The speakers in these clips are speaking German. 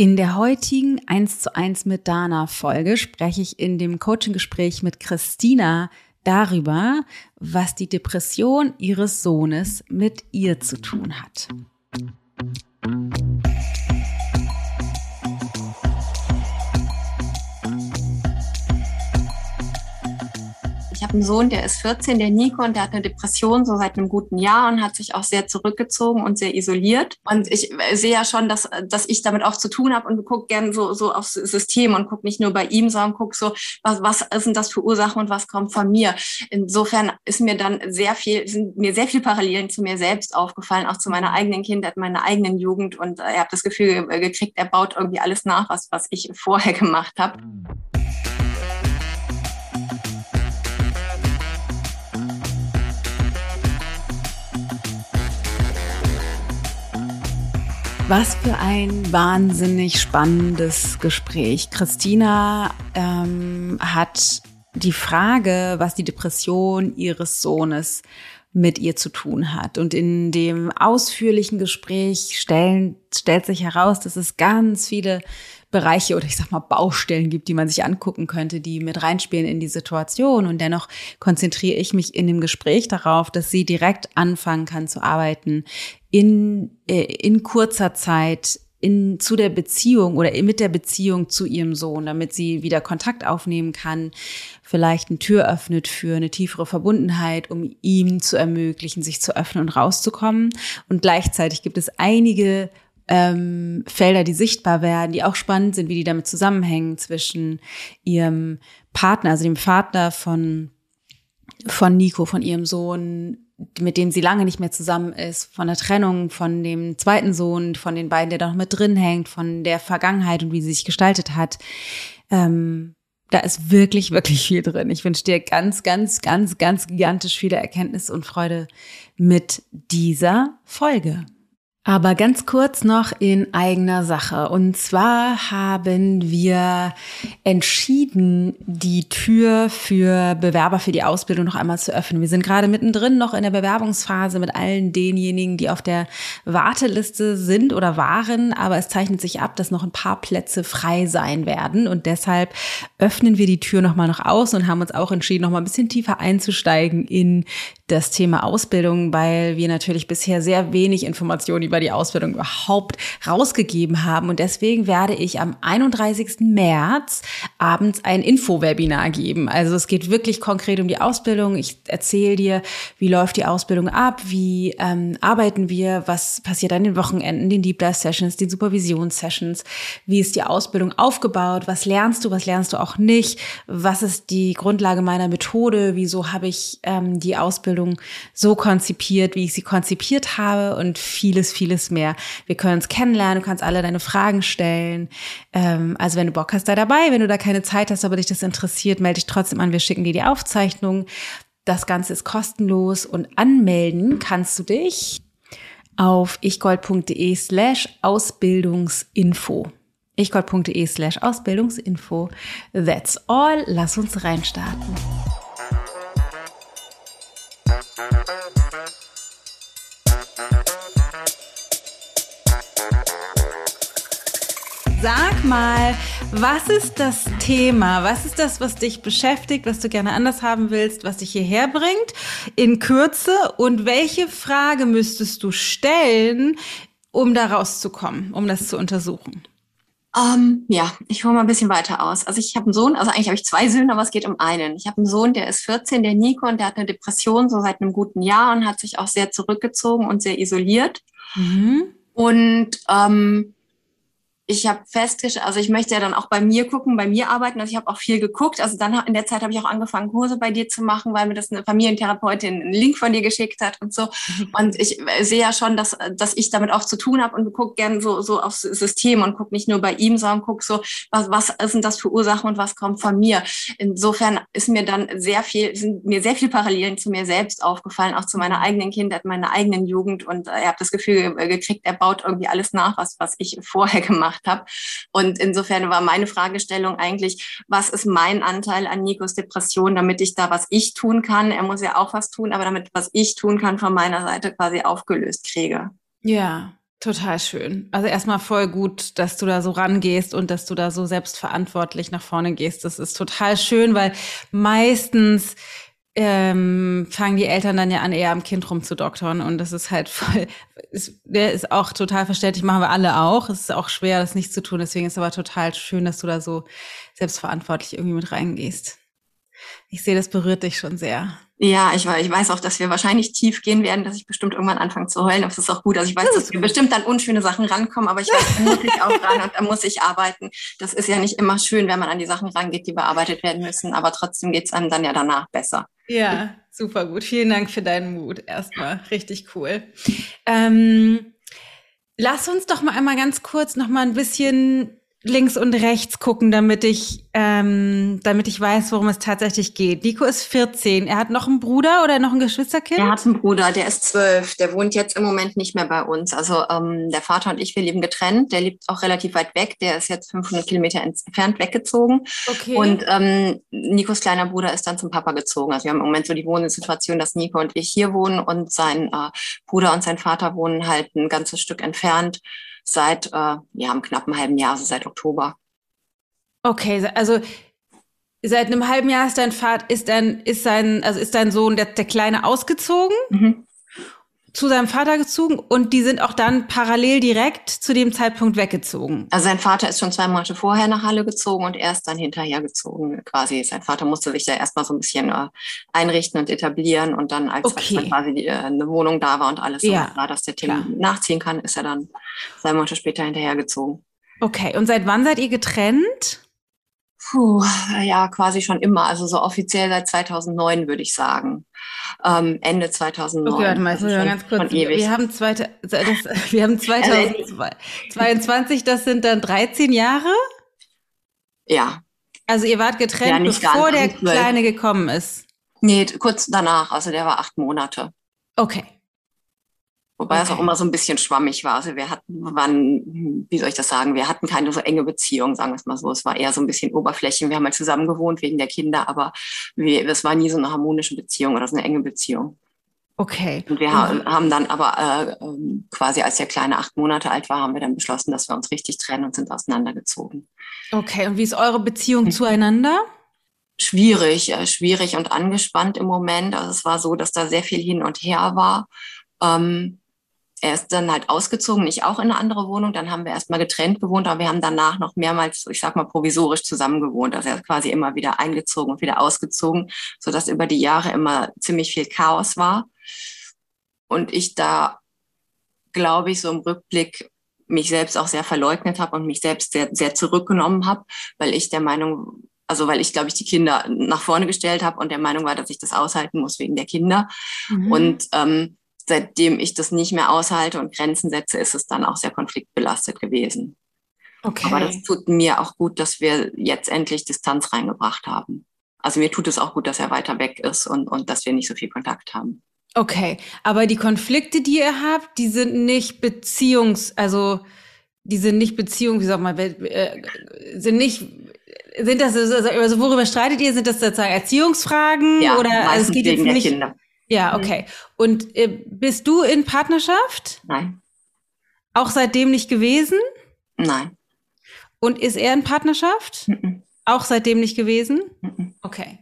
In der heutigen 1 zu 1 mit Dana Folge spreche ich in dem Coaching-Gespräch mit Christina darüber, was die Depression ihres Sohnes mit ihr zu tun hat. Habe einen Sohn, der ist 14, der Nico, und der hat eine Depression so seit einem guten Jahr und hat sich auch sehr zurückgezogen und sehr isoliert. Und ich sehe ja schon, dass, dass ich damit auch zu tun habe und gucke gern so, so aufs System und gucke nicht nur bei ihm, sondern gucke so, was, was sind das für Ursachen und was kommt von mir. Insofern ist mir dann sehr viel, sind mir sehr viel Parallelen zu mir selbst aufgefallen, auch zu meiner eigenen Kindheit, meiner eigenen Jugend. Und äh, ich habe das Gefühl gekriegt, er baut irgendwie alles nach, was, was ich vorher gemacht habe. Was für ein wahnsinnig spannendes Gespräch. Christina ähm, hat die Frage, was die Depression ihres Sohnes mit ihr zu tun hat. Und in dem ausführlichen Gespräch stellen, stellt sich heraus, dass es ganz viele Bereiche oder ich sag mal Baustellen gibt, die man sich angucken könnte, die mit reinspielen in die Situation. Und dennoch konzentriere ich mich in dem Gespräch darauf, dass sie direkt anfangen kann zu arbeiten in, äh, in kurzer Zeit in, zu der Beziehung oder mit der Beziehung zu ihrem Sohn, damit sie wieder Kontakt aufnehmen kann, vielleicht eine Tür öffnet für eine tiefere Verbundenheit, um ihm zu ermöglichen, sich zu öffnen und rauszukommen. Und gleichzeitig gibt es einige ähm, Felder, die sichtbar werden, die auch spannend sind, wie die damit zusammenhängen zwischen ihrem Partner, also dem Vater von, von Nico, von ihrem Sohn, mit dem sie lange nicht mehr zusammen ist, von der Trennung von dem zweiten Sohn, von den beiden, der da noch mit drin hängt, von der Vergangenheit und wie sie sich gestaltet hat. Ähm, da ist wirklich, wirklich viel drin. Ich wünsche dir ganz, ganz, ganz, ganz gigantisch viele Erkenntnisse und Freude mit dieser Folge. Aber ganz kurz noch in eigener Sache. Und zwar haben wir entschieden, die Tür für Bewerber für die Ausbildung noch einmal zu öffnen. Wir sind gerade mittendrin noch in der Bewerbungsphase mit allen denjenigen, die auf der Warteliste sind oder waren. Aber es zeichnet sich ab, dass noch ein paar Plätze frei sein werden. Und deshalb öffnen wir die Tür noch mal noch aus und haben uns auch entschieden, noch mal ein bisschen tiefer einzusteigen in das Thema Ausbildung, weil wir natürlich bisher sehr wenig Informationen über die Ausbildung überhaupt rausgegeben haben. Und deswegen werde ich am 31. März abends ein Info-Webinar geben. Also es geht wirklich konkret um die Ausbildung. Ich erzähle dir, wie läuft die Ausbildung ab, wie ähm, arbeiten wir, was passiert an den Wochenenden, den Deep Dive Sessions, den Supervisions-Sessions, wie ist die Ausbildung aufgebaut, was lernst du, was lernst du auch nicht, was ist die Grundlage meiner Methode, wieso habe ich ähm, die Ausbildung Ausbildung so konzipiert, wie ich sie konzipiert habe und vieles, vieles mehr. Wir können uns kennenlernen, du kannst alle deine Fragen stellen. Ähm, also wenn du Bock hast, da dabei. Wenn du da keine Zeit hast, aber dich das interessiert, melde dich trotzdem an. Wir schicken dir die Aufzeichnung. Das Ganze ist kostenlos und anmelden kannst du dich auf ichgold.de slash Ausbildungsinfo. ichgold.de slash Ausbildungsinfo. That's all. Lass uns reinstarten. Sag mal, was ist das Thema? Was ist das, was dich beschäftigt, was du gerne anders haben willst, was dich hierher bringt in Kürze? Und welche Frage müsstest du stellen, um da rauszukommen, um das zu untersuchen? Um, ähm, ja, ich hole mal ein bisschen weiter aus. Also ich habe einen Sohn, also eigentlich habe ich zwei Söhne, aber es geht um einen. Ich habe einen Sohn, der ist 14, der Nico, und der hat eine Depression so seit einem guten Jahr und hat sich auch sehr zurückgezogen und sehr isoliert. Mhm. Und ähm, ich habe festgestellt, also ich möchte ja dann auch bei mir gucken, bei mir arbeiten. Also ich habe auch viel geguckt. Also dann in der Zeit habe ich auch angefangen, Kurse bei dir zu machen, weil mir das eine Familientherapeutin einen Link von dir geschickt hat und so. Mhm. Und ich sehe ja schon, dass, dass ich damit auch zu tun habe und gucke gern so, so aufs System und gucke nicht nur bei ihm, sondern gucke so, was, was sind das für Ursachen und was kommt von mir. Insofern ist mir dann sehr viel, sind mir sehr viel Parallelen zu mir selbst aufgefallen, auch zu meiner eigenen Kindheit, meiner eigenen Jugend. Und äh, ich habe das Gefühl gekriegt, er baut irgendwie alles nach, was, was ich vorher gemacht gemacht habe. Und insofern war meine Fragestellung eigentlich, was ist mein Anteil an Nikos Depression, damit ich da was ich tun kann. Er muss ja auch was tun, aber damit was ich tun kann von meiner Seite quasi aufgelöst kriege. Ja. Total schön. Also erstmal voll gut, dass du da so rangehst und dass du da so selbstverantwortlich nach vorne gehst. Das ist total schön, weil meistens ähm, fangen die Eltern dann ja an, eher am Kind rumzudoktern. Und das ist halt voll, ist, der ist auch total verständlich, machen wir alle auch. Es ist auch schwer, das nicht zu tun. Deswegen ist aber total schön, dass du da so selbstverantwortlich irgendwie mit reingehst. Ich sehe, das berührt dich schon sehr. Ja, ich, ich weiß auch, dass wir wahrscheinlich tief gehen werden, dass ich bestimmt irgendwann anfange zu heulen. Aber das ist auch gut. Also ich weiß, das dass wir bestimmt an unschöne Sachen rankommen, aber ich weiß, da muss ich auch ran und da muss ich arbeiten. Das ist ja nicht immer schön, wenn man an die Sachen rangeht, die bearbeitet werden müssen. Aber trotzdem geht's einem dann ja danach besser. Ja, super gut. Vielen Dank für deinen Mut. Erstmal richtig cool. Ähm, lass uns doch mal einmal ganz kurz noch mal ein bisschen links und rechts gucken, damit ich, ähm, damit ich weiß, worum es tatsächlich geht. Nico ist 14. Er hat noch einen Bruder oder noch ein Geschwisterkind? Er hat einen Bruder, der ist zwölf. Der wohnt jetzt im Moment nicht mehr bei uns. Also ähm, der Vater und ich, wir leben getrennt. Der lebt auch relativ weit weg. Der ist jetzt 500 Kilometer entfernt weggezogen. Okay. Und ähm, Nikos kleiner Bruder ist dann zum Papa gezogen. Also wir haben im Moment so die Wohnsituation, dass Nico und ich hier wohnen und sein äh, Bruder und sein Vater wohnen halt ein ganzes Stück entfernt seit äh, ja, einem knappen halben Jahr, also seit Oktober. Okay, also seit einem halben Jahr ist dein Vater, ist dein, ist sein, also ist dein Sohn, der, der Kleine, ausgezogen? Mhm zu seinem Vater gezogen und die sind auch dann parallel direkt zu dem Zeitpunkt weggezogen. Also sein Vater ist schon zwei Monate vorher nach Halle gezogen und er ist dann hinterher gezogen quasi. Sein Vater musste sich da erstmal so ein bisschen äh, einrichten und etablieren und dann, als, okay. als dann quasi die, äh, eine Wohnung da war und alles ja, so war, dass der Tim klar. nachziehen kann, ist er dann zwei Monate später hinterher gezogen. Okay, und seit wann seid ihr getrennt? Puh, ja, quasi schon immer. Also so offiziell seit 2009 würde ich sagen ähm, Ende 2009. Okay, warte mal, also ganz kurz. Wir haben, zweite, das, wir haben 2022, das sind dann 13 Jahre? Ja. Also ihr wart getrennt, ja, bevor der Kleine gekommen ist? Nee, kurz danach. Also der war acht Monate. Okay. Wobei okay. es auch immer so ein bisschen schwammig war. Also wir hatten, waren, wie soll ich das sagen, wir hatten keine so enge Beziehung, sagen wir es mal so. Es war eher so ein bisschen Oberflächen. Wir haben halt zusammen gewohnt wegen der Kinder, aber wir, es war nie so eine harmonische Beziehung oder so eine enge Beziehung. Okay. Und wir mhm. haben dann aber äh, ähm, quasi, als der Kleine acht Monate alt war, haben wir dann beschlossen, dass wir uns richtig trennen und sind auseinandergezogen. Okay, und wie ist eure Beziehung mhm. zueinander? Schwierig, äh, schwierig und angespannt im Moment. Also es war so, dass da sehr viel hin und her war. Ähm, er ist dann halt ausgezogen, ich auch in eine andere Wohnung. Dann haben wir erstmal getrennt gewohnt, aber wir haben danach noch mehrmals, ich sag mal, provisorisch zusammen gewohnt. Also er ist quasi immer wieder eingezogen und wieder ausgezogen, sodass über die Jahre immer ziemlich viel Chaos war. Und ich da, glaube ich, so im Rückblick mich selbst auch sehr verleugnet habe und mich selbst sehr, sehr zurückgenommen habe, weil ich der Meinung, also weil ich, glaube ich, die Kinder nach vorne gestellt habe und der Meinung war, dass ich das aushalten muss wegen der Kinder. Mhm. Und ähm, seitdem ich das nicht mehr aushalte und Grenzen setze, ist es dann auch sehr konfliktbelastet gewesen. Okay. Aber das tut mir auch gut, dass wir jetzt endlich Distanz reingebracht haben. Also mir tut es auch gut, dass er weiter weg ist und, und dass wir nicht so viel Kontakt haben. Okay, aber die Konflikte, die ihr habt, die sind nicht Beziehungs, also die sind nicht Beziehung, wie sagt man, äh, sind nicht, sind das, also worüber streitet ihr? Sind das sozusagen Erziehungsfragen ja, oder also es geht jetzt nicht? Kinder. Ja, mhm. okay. Und äh, bist du in Partnerschaft? Nein. Auch seitdem nicht gewesen? Nein. Und ist er in Partnerschaft? Mhm. Auch seitdem nicht gewesen? Mhm. Okay.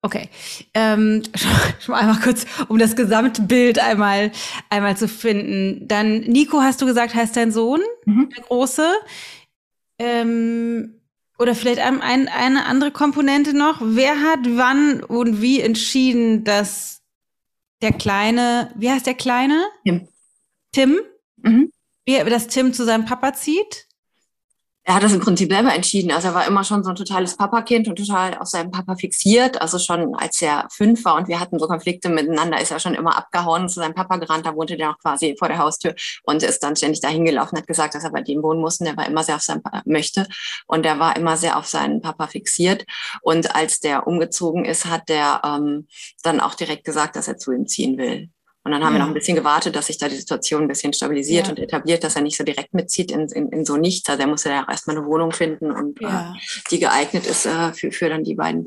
Okay. Ähm, schon einmal kurz, um das Gesamtbild einmal, einmal zu finden. Dann, Nico, hast du gesagt, heißt dein Sohn, mhm. der Große. Ähm, oder vielleicht ein, ein, eine andere Komponente noch. Wer hat wann und wie entschieden, dass der Kleine, wie heißt der Kleine? Tim. Tim? Mhm. Wie, dass Tim zu seinem Papa zieht? Er hat das im Prinzip selber entschieden. Also er war immer schon so ein totales Papakind und total auf seinen Papa fixiert. Also schon als er fünf war und wir hatten so Konflikte miteinander, ist er schon immer abgehauen zu seinem Papa gerannt. Da wohnte der noch quasi vor der Haustür und ist dann ständig dahin gelaufen, hat gesagt, dass er bei dem wohnen muss. Und der war immer sehr auf seinen Papa möchte. Und der war immer sehr auf seinen Papa fixiert. Und als der umgezogen ist, hat der ähm, dann auch direkt gesagt, dass er zu ihm ziehen will. Und dann haben ja. wir noch ein bisschen gewartet, dass sich da die Situation ein bisschen stabilisiert ja. und etabliert, dass er nicht so direkt mitzieht in, in, in so nichts. Also er musste ja auch erstmal eine Wohnung finden und ja. äh, die geeignet ist äh, für, für dann die beiden.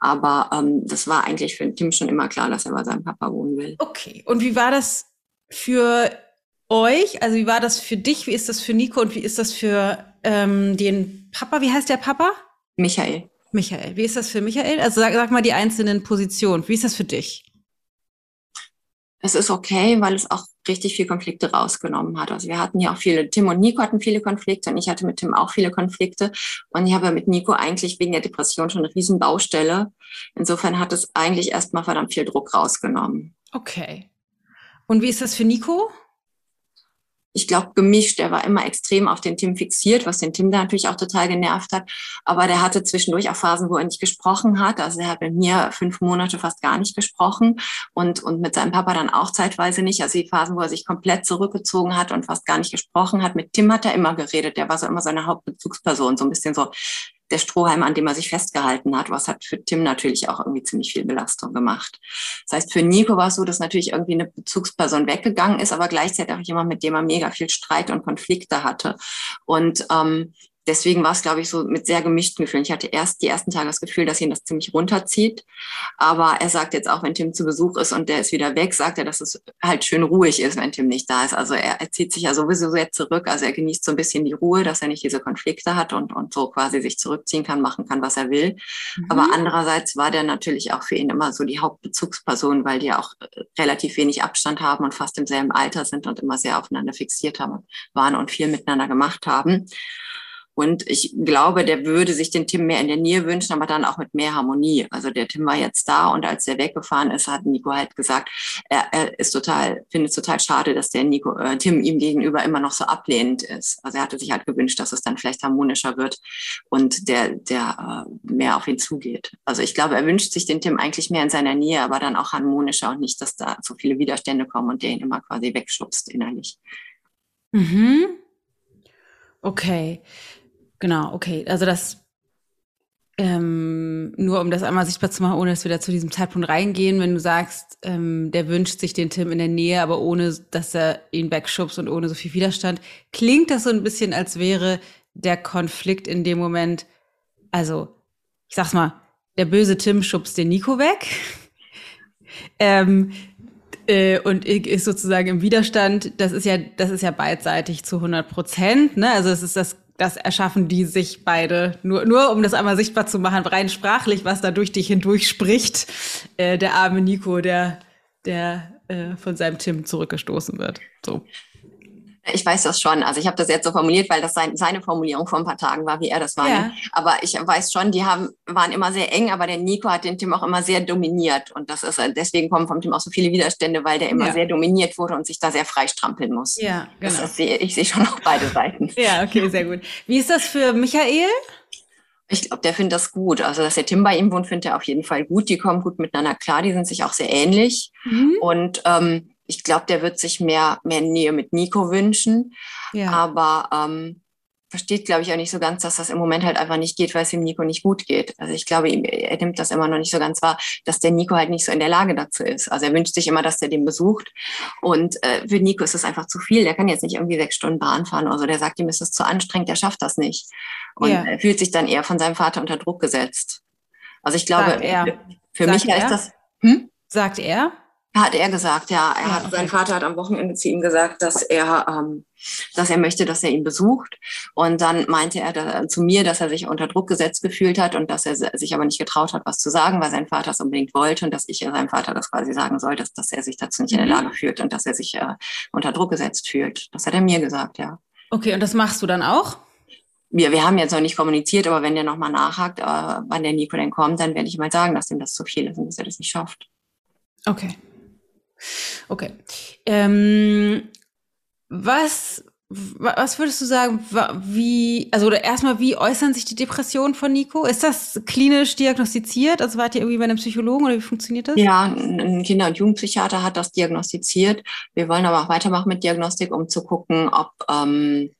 Aber ähm, das war eigentlich für Tim schon immer klar, dass er bei seinem Papa wohnen will. Okay. Und wie war das für euch, also wie war das für dich, wie ist das für Nico und wie ist das für ähm, den Papa, wie heißt der Papa? Michael. Michael, wie ist das für Michael? Also sag, sag mal die einzelnen Positionen, wie ist das für dich? Es ist okay, weil es auch richtig viel Konflikte rausgenommen hat. Also wir hatten ja auch viele, Tim und Nico hatten viele Konflikte und ich hatte mit Tim auch viele Konflikte. Und ich habe mit Nico eigentlich wegen der Depression schon eine riesen Baustelle. Insofern hat es eigentlich erstmal verdammt viel Druck rausgenommen. Okay. Und wie ist das für Nico? Ich glaube, gemischt. Er war immer extrem auf den Tim fixiert, was den Tim da natürlich auch total genervt hat. Aber der hatte zwischendurch auch Phasen, wo er nicht gesprochen hat. Also er hat mit mir fünf Monate fast gar nicht gesprochen und, und mit seinem Papa dann auch zeitweise nicht. Also die Phasen, wo er sich komplett zurückgezogen hat und fast gar nicht gesprochen hat. Mit Tim hat er immer geredet. Der war so immer seine Hauptbezugsperson, so ein bisschen so der Strohhalm, an dem er sich festgehalten hat, was hat für Tim natürlich auch irgendwie ziemlich viel Belastung gemacht. Das heißt, für Nico war es so, dass natürlich irgendwie eine Bezugsperson weggegangen ist, aber gleichzeitig auch jemand, mit dem er mega viel Streit und Konflikte hatte. Und ähm, deswegen war es, glaube ich, so mit sehr gemischten Gefühlen. Ich hatte erst die ersten Tage das Gefühl, dass ihn das ziemlich runterzieht. Aber er sagt jetzt auch, wenn Tim zu Besuch ist und der ist wieder weg, sagt er, dass es halt schön ruhig ist, wenn Tim nicht da ist. Also er, er zieht sich ja sowieso sehr zurück. Also er genießt so ein bisschen die Ruhe, dass er nicht diese Konflikte hat und, und so quasi sich zurückziehen kann, machen kann, was er will. Mhm. Aber andererseits war der natürlich auch für ihn immer so die Hauptbezugsperson, weil die auch äh, relativ wenig Abstand haben und fast im selben Alter sind und immer sehr aufeinander fixiert haben, waren und viel miteinander gemacht haben. Und ich glaube, der würde sich den Tim mehr in der Nähe wünschen, aber dann auch mit mehr Harmonie. Also der Tim war jetzt da und als er weggefahren ist, hat Nico halt gesagt, er, er ist total, findet es total schade, dass der Nico, äh, Tim ihm gegenüber immer noch so ablehnend ist. Also er hatte sich halt gewünscht, dass es dann vielleicht harmonischer wird und der, der äh, mehr auf ihn zugeht. Also ich glaube, er wünscht sich den Tim eigentlich mehr in seiner Nähe, aber dann auch harmonischer und nicht, dass da so viele Widerstände kommen und der ihn immer quasi wegschubst innerlich. Mhm. Okay. Genau, okay. Also das ähm, nur um das einmal sichtbar zu machen, ohne dass wir da zu diesem Zeitpunkt reingehen, wenn du sagst, ähm, der wünscht sich den Tim in der Nähe, aber ohne, dass er ihn wegschubst und ohne so viel Widerstand, klingt das so ein bisschen, als wäre der Konflikt in dem Moment, also ich sag's mal, der böse Tim schubst den Nico weg ähm, äh, und ist sozusagen im Widerstand. Das ist ja, das ist ja beidseitig zu 100 Prozent. Ne? Also es ist das das erschaffen die sich beide. Nur, nur um das einmal sichtbar zu machen, rein sprachlich, was da durch dich hindurch spricht. Äh, der arme Nico, der, der äh, von seinem Tim zurückgestoßen wird. So. Ich weiß das schon. Also ich habe das jetzt so formuliert, weil das sein, seine Formulierung vor ein paar Tagen war, wie er das war. Ja. Aber ich weiß schon, die haben, waren immer sehr eng, aber der Nico hat den Tim auch immer sehr dominiert. Und das ist deswegen kommen vom Tim auch so viele Widerstände, weil der immer ja. sehr dominiert wurde und sich da sehr frei strampeln muss. Ja, genau. Das, sehe, ich sehe schon auch beide Seiten. Ja, okay, sehr gut. Wie ist das für Michael? Ich glaube, der findet das gut. Also, dass der Tim bei ihm wohnt, findet er auf jeden Fall gut. Die kommen gut miteinander klar, die sind sich auch sehr ähnlich. Mhm. Und ähm, ich glaube, der wird sich mehr, mehr Nähe mit Nico wünschen. Ja. Aber ähm, versteht, glaube ich, auch nicht so ganz, dass das im Moment halt einfach nicht geht, weil es dem Nico nicht gut geht. Also ich glaube, er nimmt das immer noch nicht so ganz wahr, dass der Nico halt nicht so in der Lage dazu ist. Also er wünscht sich immer, dass der den besucht. Und äh, für Nico ist das einfach zu viel. Der kann jetzt nicht irgendwie sechs Stunden Bahn fahren oder so. Der sagt, ihm ist das zu anstrengend, der schafft das nicht. Und ja. er fühlt sich dann eher von seinem Vater unter Druck gesetzt. Also ich glaube, für, für mich heißt das. Hm? Sagt er? Hat er gesagt, ja. Er ja, hat, okay. Sein Vater hat am Wochenende zu ihm gesagt, dass er, ähm, dass er möchte, dass er ihn besucht. Und dann meinte er da, zu mir, dass er sich unter Druck gesetzt gefühlt hat und dass er sich aber nicht getraut hat, was zu sagen, weil sein Vater es unbedingt wollte und dass ich seinem Vater das quasi sagen soll, dass, dass er sich dazu nicht in der mhm. Lage fühlt und dass er sich äh, unter Druck gesetzt fühlt. Das hat er mir gesagt, ja. Okay, und das machst du dann auch? wir, wir haben jetzt noch nicht kommuniziert, aber wenn der nochmal nachhakt, äh, wann der Nico denn kommt, dann werde ich mal sagen, dass ihm das zu viel ist und dass er das nicht schafft. Okay. Okay. Ähm, was, was würdest du sagen, wie, also erstmal, wie äußern sich die Depressionen von Nico? Ist das klinisch diagnostiziert? Also wart ihr irgendwie bei einem Psychologen oder wie funktioniert das? Ja, ein Kinder- und Jugendpsychiater hat das diagnostiziert. Wir wollen aber auch weitermachen mit Diagnostik, um zu gucken, ob ähm,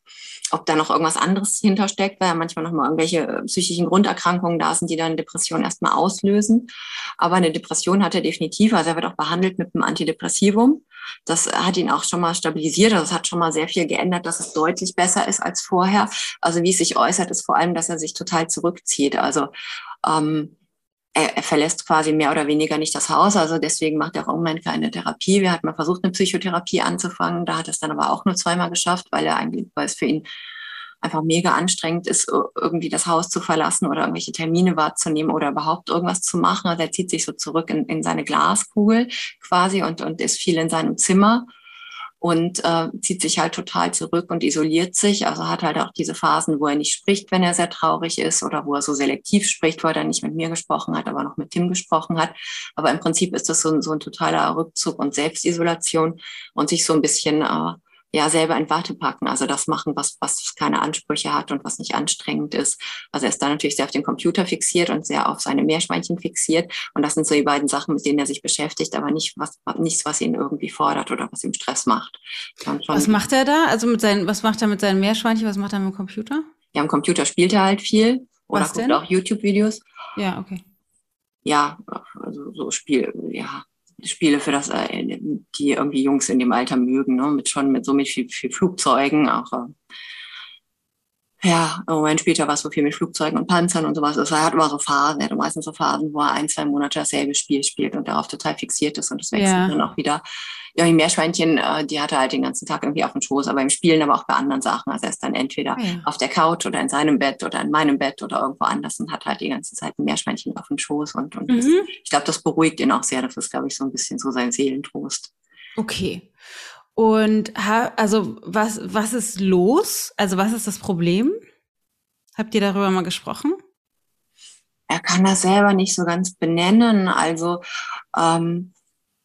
ob da noch irgendwas anderes hintersteckt, weil ja manchmal noch mal irgendwelche äh, psychischen Grunderkrankungen da sind, die dann Depression erstmal auslösen. Aber eine Depression hat er definitiv, also er wird auch behandelt mit einem Antidepressivum. Das hat ihn auch schon mal stabilisiert, also es hat schon mal sehr viel geändert, dass es deutlich besser ist als vorher. Also wie es sich äußert, ist vor allem, dass er sich total zurückzieht. Also ähm, er, er, verlässt quasi mehr oder weniger nicht das Haus. Also deswegen macht er auch im Moment keine Therapie. Wir hatten mal versucht, eine Psychotherapie anzufangen. Da hat es dann aber auch nur zweimal geschafft, weil er eigentlich, weil es für ihn einfach mega anstrengend ist, irgendwie das Haus zu verlassen oder irgendwelche Termine wahrzunehmen oder überhaupt irgendwas zu machen. Also er zieht sich so zurück in, in seine Glaskugel quasi und, und ist viel in seinem Zimmer und äh, zieht sich halt total zurück und isoliert sich. Also hat halt auch diese Phasen, wo er nicht spricht, wenn er sehr traurig ist oder wo er so selektiv spricht, wo er nicht mit mir gesprochen hat, aber noch mit Tim gesprochen hat. Aber im Prinzip ist das so, so ein totaler Rückzug und Selbstisolation und sich so ein bisschen äh, ja selber in Warte packen, also das machen, was, was keine Ansprüche hat und was nicht anstrengend ist. Also er ist da natürlich sehr auf den Computer fixiert und sehr auf seine Meerschweinchen fixiert. Und das sind so die beiden Sachen, mit denen er sich beschäftigt, aber nicht was, nichts, was ihn irgendwie fordert oder was ihm Stress macht. Was macht er da? Also mit seinen, was macht er mit seinen Meerschweinchen? Was macht er mit dem Computer? Ja, am Computer spielt er halt viel oder was guckt denn? auch YouTube-Videos. Ja, okay. Ja, also so Spiel, ja, Spiele für das, äh, die irgendwie Jungs in dem Alter mögen, ne? mit schon mit so mit viel, viel Flugzeugen, auch äh, ja, im Moment spielt er was so viel mit Flugzeugen und Panzern und sowas. Also er hat immer so Phasen, er hat meistens so Phasen, wo er ein, zwei Monate dasselbe Spiel spielt und darauf total fixiert ist und das wechselt ja. dann auch wieder. Ja, die Meerschweinchen, äh, die hat er halt den ganzen Tag irgendwie auf dem Schoß, aber im Spielen aber auch bei anderen Sachen. Also er ist dann entweder ja. auf der Couch oder in seinem Bett oder in meinem Bett oder irgendwo anders und hat halt die ganze Zeit ein Meerschweinchen auf dem Schoß und, und mhm. das, ich glaube, das beruhigt ihn auch sehr. Das ist, glaube ich, so ein bisschen so sein Seelentrost. Okay. Und also was, was ist los? Also was ist das Problem? Habt ihr darüber mal gesprochen? Er kann das selber nicht so ganz benennen. Also ähm,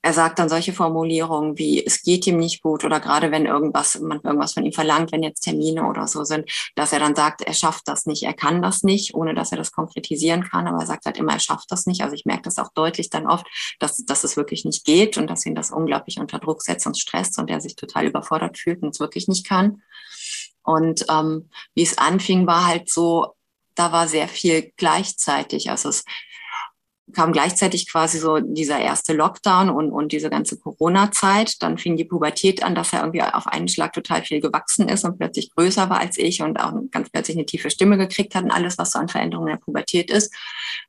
er sagt dann solche Formulierungen wie, es geht ihm nicht gut oder gerade wenn irgendwas, man irgendwas von ihm verlangt, wenn jetzt Termine oder so sind, dass er dann sagt, er schafft das nicht, er kann das nicht, ohne dass er das konkretisieren kann, aber er sagt halt immer, er schafft das nicht. Also ich merke das auch deutlich dann oft, dass, dass es wirklich nicht geht und dass ihn das unglaublich unter Druck setzt und stresst und er sich total überfordert fühlt und es wirklich nicht kann. Und ähm, wie es anfing, war halt so, da war sehr viel gleichzeitig. Also es kam gleichzeitig quasi so dieser erste Lockdown und, und diese ganze Corona-Zeit. Dann fing die Pubertät an, dass er irgendwie auf einen Schlag total viel gewachsen ist und plötzlich größer war als ich und auch ganz plötzlich eine tiefe Stimme gekriegt hat und alles, was so an Veränderungen der Pubertät ist.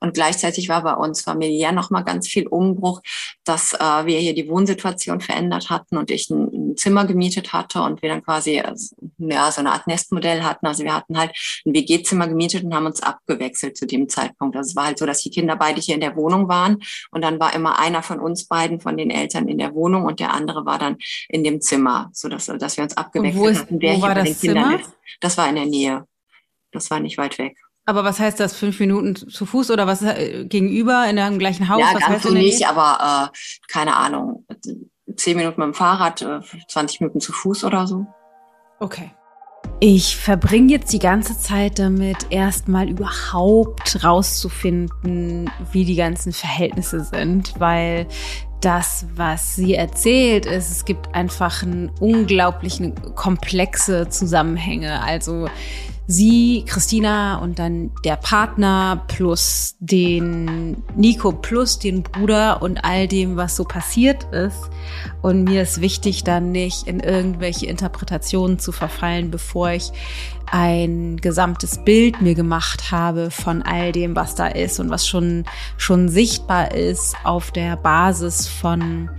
Und gleichzeitig war bei uns familiär nochmal ganz viel Umbruch, dass äh, wir hier die Wohnsituation verändert hatten und ich ein, ein Zimmer gemietet hatte und wir dann quasi also, ja, so eine Art Nestmodell hatten. Also wir hatten halt ein WG-Zimmer gemietet und haben uns abgewechselt zu dem Zeitpunkt. Also es war halt so, dass die Kinder beide hier in der der Wohnung waren. Und dann war immer einer von uns beiden, von den Eltern in der Wohnung und der andere war dann in dem Zimmer, so dass, wir uns abgewechselt hatten, wer wo war das Zimmer? ist. Das war in der Nähe. Das war nicht weit weg. Aber was heißt das? Fünf Minuten zu Fuß oder was äh, gegenüber in dem gleichen Haus? Ja, was ganz so nicht, aber äh, keine Ahnung. Zehn Minuten mit dem Fahrrad, äh, 20 Minuten zu Fuß oder so. Okay. Ich verbringe jetzt die ganze Zeit damit, erstmal überhaupt rauszufinden, wie die ganzen Verhältnisse sind, weil das, was sie erzählt, ist, es gibt einfach einen unglaublichen komplexe Zusammenhänge. Also sie, Christina und dann der Partner plus den Nico plus den Bruder und all dem, was so passiert ist. Und mir ist wichtig, dann nicht in irgendwelche Interpretationen zu verfallen, bevor ich ein gesamtes Bild mir gemacht habe von all dem, was da ist und was schon, schon sichtbar ist auf der Basis von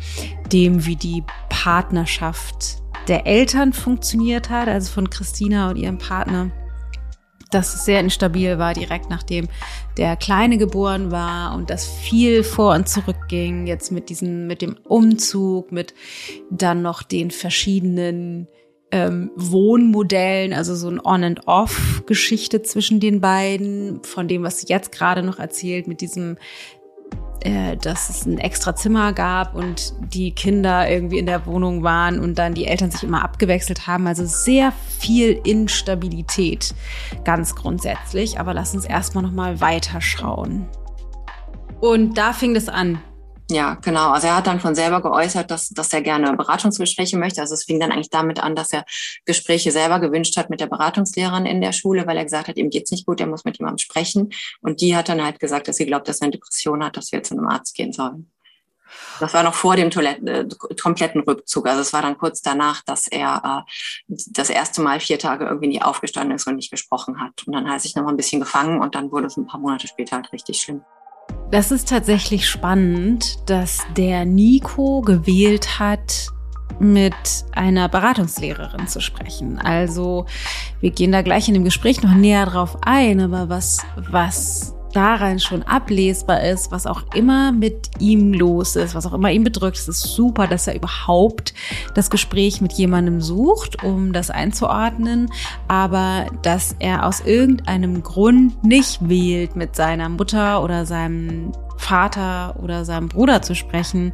dem, wie die Partnerschaft der Eltern funktioniert hat, also von Christina und ihrem Partner dass es sehr instabil war, direkt nachdem der Kleine geboren war und das viel vor und zurück ging, jetzt mit diesem, mit dem Umzug, mit dann noch den verschiedenen ähm, Wohnmodellen, also so ein On- and Off-Geschichte zwischen den beiden, von dem, was sie jetzt gerade noch erzählt, mit diesem dass es ein extra Zimmer gab und die Kinder irgendwie in der Wohnung waren und dann die Eltern sich immer abgewechselt haben. Also sehr viel Instabilität, ganz grundsätzlich. Aber lass uns erstmal nochmal weiterschauen. Und da fing das an. Ja, genau. Also er hat dann von selber geäußert, dass, dass er gerne Beratungsgespräche möchte. Also es fing dann eigentlich damit an, dass er Gespräche selber gewünscht hat mit der Beratungslehrerin in der Schule, weil er gesagt hat, ihm geht's nicht gut, er muss mit jemandem sprechen. Und die hat dann halt gesagt, dass sie glaubt, dass er eine Depression hat, dass wir zu einem Arzt gehen sollen. Das war noch vor dem Toiletten, äh, kompletten Rückzug. Also es war dann kurz danach, dass er äh, das erste Mal vier Tage irgendwie nie aufgestanden ist und nicht gesprochen hat. Und dann hat er sich noch mal ein bisschen gefangen und dann wurde es ein paar Monate später halt richtig schlimm. Das ist tatsächlich spannend, dass der Nico gewählt hat, mit einer Beratungslehrerin zu sprechen. Also wir gehen da gleich in dem Gespräch noch näher drauf ein, aber was, was daran schon ablesbar ist, was auch immer mit ihm los ist, was auch immer ihn bedrückt. Es ist super, dass er überhaupt das Gespräch mit jemandem sucht, um das einzuordnen, aber dass er aus irgendeinem Grund nicht wählt, mit seiner Mutter oder seinem Vater oder seinem Bruder zu sprechen,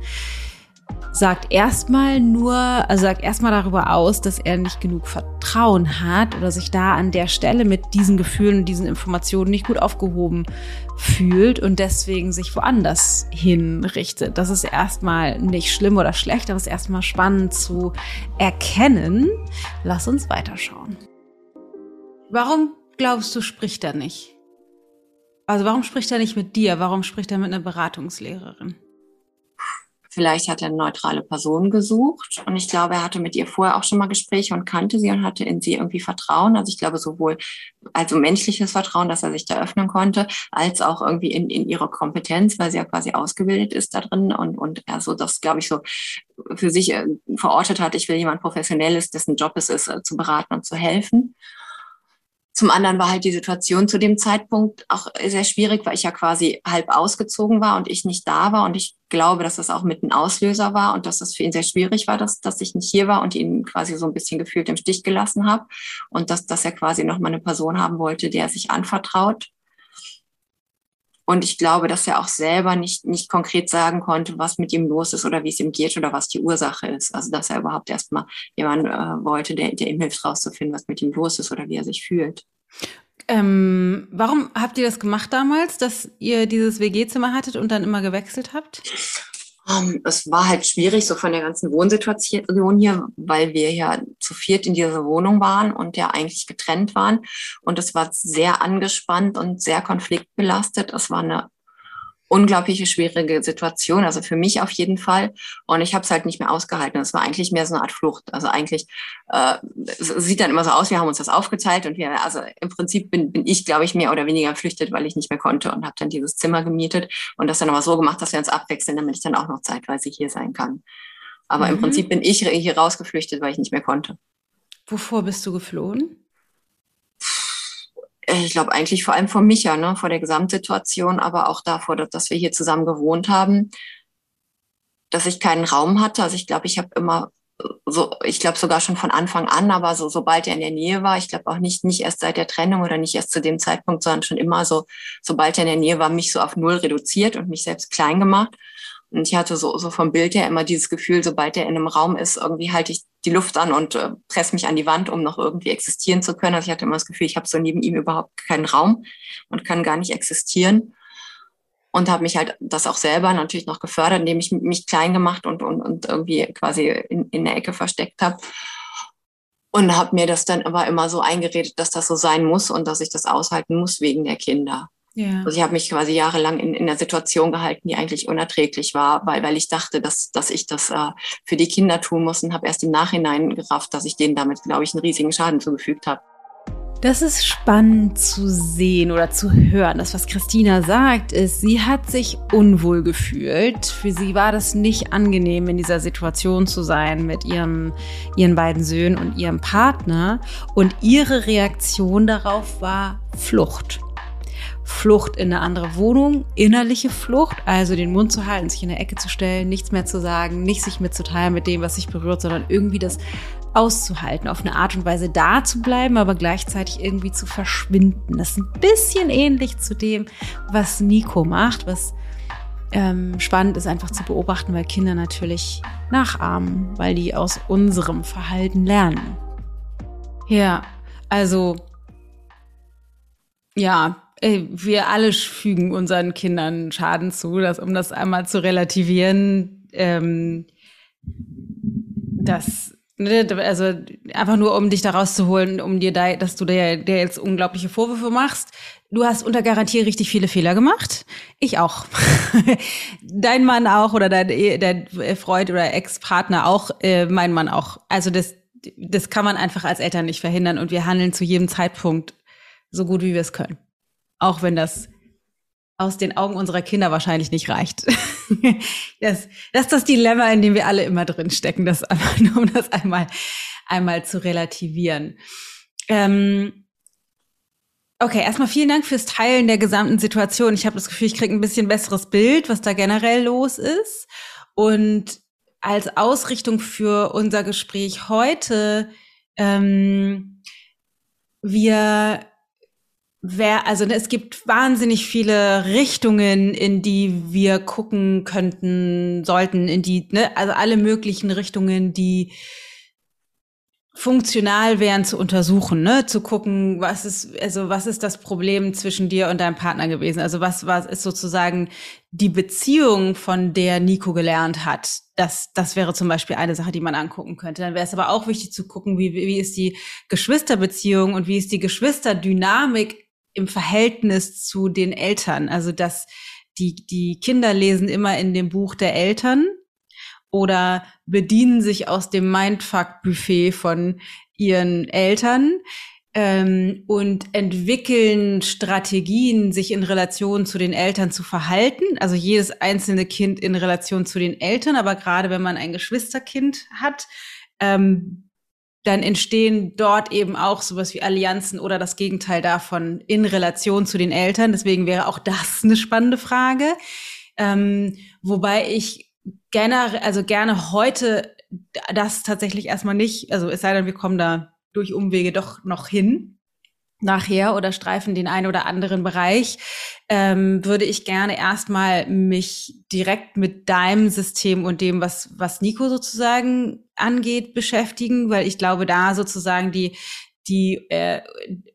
sagt erstmal nur, also sagt erstmal darüber aus, dass er nicht genug Vertrauen hat oder sich da an der Stelle mit diesen Gefühlen und diesen Informationen nicht gut aufgehoben fühlt und deswegen sich woanders hinrichtet. Das ist erstmal nicht schlimm oder schlecht, aber es ist erstmal spannend zu erkennen. Lass uns weiterschauen. Warum glaubst du, spricht er nicht? Also warum spricht er nicht mit dir? Warum spricht er mit einer Beratungslehrerin? Vielleicht hat er eine neutrale Person gesucht. Und ich glaube, er hatte mit ihr vorher auch schon mal Gespräche und kannte sie und hatte in sie irgendwie Vertrauen. Also ich glaube, sowohl also menschliches Vertrauen, dass er sich da öffnen konnte, als auch irgendwie in, in ihre Kompetenz, weil sie ja quasi ausgebildet ist da drin und, und er so das, glaube ich, so für sich äh, verortet hat, ich will jemand Professionelles, dessen Job es ist, äh, zu beraten und zu helfen. Zum anderen war halt die Situation zu dem Zeitpunkt auch sehr schwierig, weil ich ja quasi halb ausgezogen war und ich nicht da war. Und ich glaube, dass das auch mit ein Auslöser war und dass das für ihn sehr schwierig war, dass, dass ich nicht hier war und ihn quasi so ein bisschen gefühlt im Stich gelassen habe. Und dass, dass er quasi nochmal eine Person haben wollte, der sich anvertraut. Und ich glaube, dass er auch selber nicht, nicht konkret sagen konnte, was mit ihm los ist oder wie es ihm geht oder was die Ursache ist. Also dass er überhaupt erstmal jemanden äh, wollte, der, der ihm hilft, rauszufinden, was mit ihm los ist oder wie er sich fühlt. Ähm, warum habt ihr das gemacht damals, dass ihr dieses WG-Zimmer hattet und dann immer gewechselt habt? Um, ähm, es war halt schwierig, so von der ganzen Wohnsituation hier, weil wir ja zu viert in dieser Wohnung waren und ja eigentlich getrennt waren. Und es war sehr angespannt und sehr konfliktbelastet. Es war eine unglaubliche schwierige Situation, also für mich auf jeden Fall. Und ich habe es halt nicht mehr ausgehalten. Es war eigentlich mehr so eine Art Flucht. Also eigentlich äh, sieht dann immer so aus, wir haben uns das aufgeteilt und wir, also im Prinzip bin, bin ich, glaube ich, mehr oder weniger geflüchtet, weil ich nicht mehr konnte und habe dann dieses Zimmer gemietet und das dann aber so gemacht, dass wir uns abwechseln, damit ich dann auch noch zeitweise hier sein kann. Aber mhm. im Prinzip bin ich hier rausgeflüchtet, weil ich nicht mehr konnte. Wovor bist du geflohen? Ich glaube eigentlich vor allem vor Micha, ne, vor der Gesamtsituation, aber auch davor, dass wir hier zusammen gewohnt haben, dass ich keinen Raum hatte. Also ich glaube, ich habe immer so, ich glaube sogar schon von Anfang an, aber so, sobald er in der Nähe war, ich glaube auch nicht, nicht erst seit der Trennung oder nicht erst zu dem Zeitpunkt, sondern schon immer so, sobald er in der Nähe war, mich so auf Null reduziert und mich selbst klein gemacht. Und ich hatte so, so vom Bild her immer dieses Gefühl, sobald er in einem Raum ist, irgendwie halte ich die Luft an und äh, presse mich an die Wand, um noch irgendwie existieren zu können. Also ich hatte immer das Gefühl, ich habe so neben ihm überhaupt keinen Raum und kann gar nicht existieren. Und habe mich halt das auch selber natürlich noch gefördert, indem ich mich klein gemacht und, und, und irgendwie quasi in, in der Ecke versteckt habe. Und habe mir das dann aber immer so eingeredet, dass das so sein muss und dass ich das aushalten muss wegen der Kinder. Ja. Also ich habe mich quasi jahrelang in, in einer Situation gehalten, die eigentlich unerträglich war, weil, weil ich dachte, dass, dass ich das äh, für die Kinder tun muss und habe erst im Nachhinein gerafft, dass ich denen damit, glaube ich, einen riesigen Schaden zugefügt habe. Das ist spannend zu sehen oder zu hören. Das, was Christina sagt, ist, sie hat sich unwohl gefühlt. Für sie war das nicht angenehm, in dieser Situation zu sein mit ihrem, ihren beiden Söhnen und ihrem Partner. Und ihre Reaktion darauf war Flucht. Flucht in eine andere Wohnung, innerliche Flucht, also den Mund zu halten, sich in der Ecke zu stellen, nichts mehr zu sagen, nicht sich mitzuteilen mit dem, was sich berührt, sondern irgendwie das auszuhalten, auf eine Art und Weise da zu bleiben, aber gleichzeitig irgendwie zu verschwinden. Das ist ein bisschen ähnlich zu dem, was Nico macht, was ähm, spannend ist einfach zu beobachten, weil Kinder natürlich nachahmen, weil die aus unserem Verhalten lernen. Ja, also ja, wir alle fügen unseren Kindern Schaden zu, dass, um das einmal zu relativieren, ähm, das, ne, also einfach nur um dich da rauszuholen, um dir da, dass du dir, dir jetzt unglaubliche Vorwürfe machst. Du hast unter Garantie richtig viele Fehler gemacht. Ich auch. dein Mann auch oder dein, dein Freund oder Ex-Partner auch, äh, mein Mann auch. Also das, das kann man einfach als Eltern nicht verhindern und wir handeln zu jedem Zeitpunkt so gut, wie wir es können. Auch wenn das aus den Augen unserer Kinder wahrscheinlich nicht reicht. das, das ist das Dilemma, in dem wir alle immer drin stecken, das einmal, nur um das einmal, einmal zu relativieren. Ähm, okay, erstmal vielen Dank fürs Teilen der gesamten Situation. Ich habe das Gefühl, ich kriege ein bisschen besseres Bild, was da generell los ist. Und als Ausrichtung für unser Gespräch heute, ähm, wir wer, also ne, es gibt wahnsinnig viele Richtungen, in die wir gucken könnten, sollten, in die, ne, also alle möglichen Richtungen, die funktional wären zu untersuchen, ne, zu gucken, was ist, also was ist das Problem zwischen dir und deinem Partner gewesen? Also was, was ist sozusagen die Beziehung, von der Nico gelernt hat? Das, das wäre zum Beispiel eine Sache, die man angucken könnte. Dann wäre es aber auch wichtig zu gucken, wie, wie ist die Geschwisterbeziehung und wie ist die Geschwisterdynamik im Verhältnis zu den Eltern. Also dass die, die Kinder lesen immer in dem Buch der Eltern oder bedienen sich aus dem Mindfuck-Buffet von ihren Eltern ähm, und entwickeln Strategien, sich in Relation zu den Eltern zu verhalten. Also jedes einzelne Kind in Relation zu den Eltern, aber gerade wenn man ein Geschwisterkind hat, ähm, dann entstehen dort eben auch sowas wie Allianzen oder das Gegenteil davon in Relation zu den Eltern. Deswegen wäre auch das eine spannende Frage. Ähm, wobei ich gerne, also gerne heute das tatsächlich erstmal nicht, also es sei denn, wir kommen da durch Umwege doch noch hin nachher oder streifen den einen oder anderen Bereich, ähm, würde ich gerne erstmal mich direkt mit deinem System und dem, was, was Nico sozusagen angeht, beschäftigen, weil ich glaube, da sozusagen die, die äh,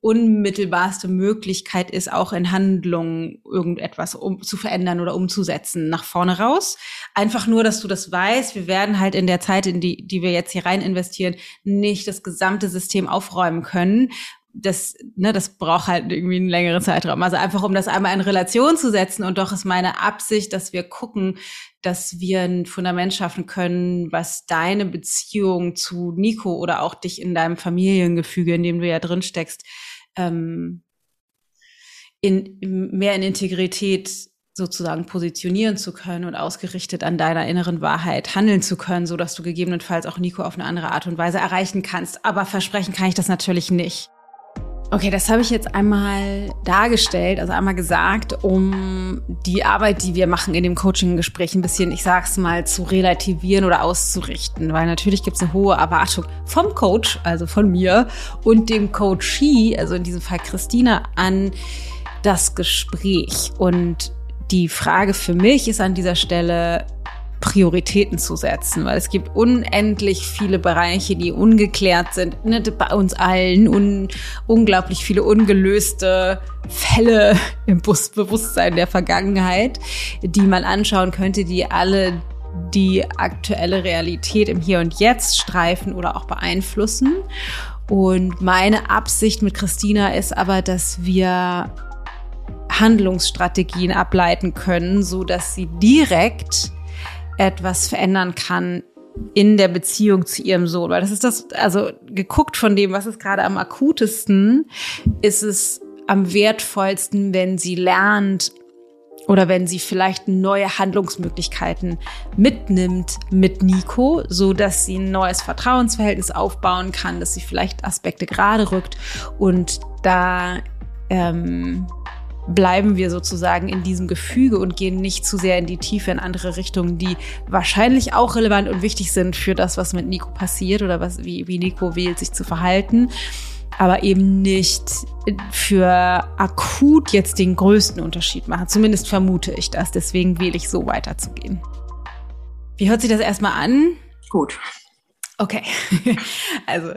unmittelbarste Möglichkeit ist, auch in Handlungen irgendetwas um, zu verändern oder umzusetzen nach vorne raus. Einfach nur, dass du das weißt. Wir werden halt in der Zeit, in die, die wir jetzt hier rein investieren, nicht das gesamte System aufräumen können, das, ne, das braucht halt irgendwie einen längeren Zeitraum. Also einfach, um das einmal in Relation zu setzen. Und doch ist meine Absicht, dass wir gucken, dass wir ein Fundament schaffen können, was deine Beziehung zu Nico oder auch dich in deinem Familiengefüge, in dem du ja drin steckst, ähm, in, mehr in Integrität sozusagen positionieren zu können und ausgerichtet an deiner inneren Wahrheit handeln zu können, so dass du gegebenenfalls auch Nico auf eine andere Art und Weise erreichen kannst. Aber versprechen kann ich das natürlich nicht. Okay, das habe ich jetzt einmal dargestellt, also einmal gesagt, um die Arbeit, die wir machen in dem Coaching-Gespräch ein bisschen, ich sag's mal, zu relativieren oder auszurichten. Weil natürlich gibt es eine hohe Erwartung vom Coach, also von mir, und dem Coachee, also in diesem Fall Christina, an das Gespräch. Und die Frage für mich ist an dieser Stelle, Prioritäten zu setzen, weil es gibt unendlich viele Bereiche, die ungeklärt sind, ne, bei uns allen und unglaublich viele ungelöste Fälle im Bewusstsein der Vergangenheit, die man anschauen könnte, die alle die aktuelle Realität im Hier und Jetzt streifen oder auch beeinflussen. Und meine Absicht mit Christina ist aber, dass wir Handlungsstrategien ableiten können, so dass sie direkt etwas verändern kann in der Beziehung zu ihrem Sohn. Weil das ist das, also geguckt von dem, was ist gerade am akutesten, ist es am wertvollsten, wenn sie lernt oder wenn sie vielleicht neue Handlungsmöglichkeiten mitnimmt mit Nico, so dass sie ein neues Vertrauensverhältnis aufbauen kann, dass sie vielleicht Aspekte gerade rückt und da ähm, bleiben wir sozusagen in diesem Gefüge und gehen nicht zu sehr in die Tiefe in andere Richtungen, die wahrscheinlich auch relevant und wichtig sind für das, was mit Nico passiert oder was, wie, wie Nico wählt, sich zu verhalten. Aber eben nicht für akut jetzt den größten Unterschied machen. Zumindest vermute ich das. Deswegen wähle ich so weiterzugehen. Wie hört sich das erstmal an? Gut. Okay, also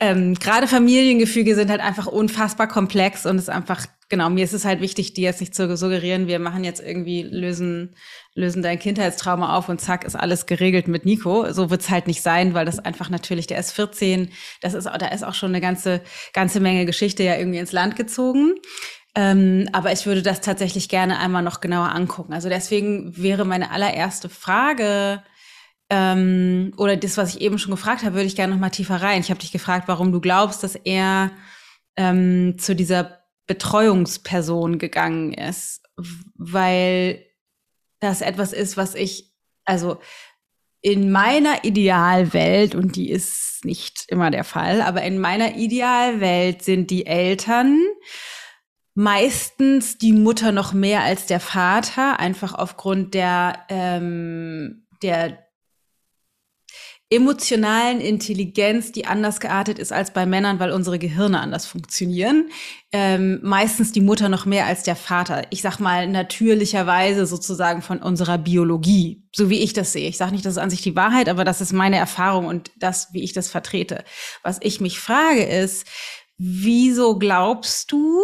ähm, gerade Familiengefüge sind halt einfach unfassbar komplex und es ist einfach genau mir ist es halt wichtig, dir jetzt nicht zu suggerieren, wir machen jetzt irgendwie lösen lösen dein Kindheitstrauma auf und zack ist alles geregelt mit Nico. So wird's halt nicht sein, weil das einfach natürlich der ist 14, das ist da ist auch schon eine ganze ganze Menge Geschichte ja irgendwie ins Land gezogen. Ähm, aber ich würde das tatsächlich gerne einmal noch genauer angucken. Also deswegen wäre meine allererste Frage ähm, oder das, was ich eben schon gefragt habe, würde ich gerne noch mal tiefer rein. Ich habe dich gefragt, warum du glaubst, dass er ähm, zu dieser Betreuungsperson gegangen ist. weil das etwas ist, was ich, also in meiner Idealwelt, und die ist nicht immer der Fall, aber in meiner Idealwelt sind die Eltern meistens die Mutter noch mehr als der Vater, einfach aufgrund der, ähm, der emotionalen Intelligenz, die anders geartet ist als bei Männern, weil unsere Gehirne anders funktionieren. Ähm, meistens die Mutter noch mehr als der Vater. Ich sag mal natürlicherweise sozusagen von unserer Biologie, so wie ich das sehe. Ich sage nicht, das ist an sich die Wahrheit, aber das ist meine Erfahrung und das, wie ich das vertrete. Was ich mich frage ist, wieso glaubst du,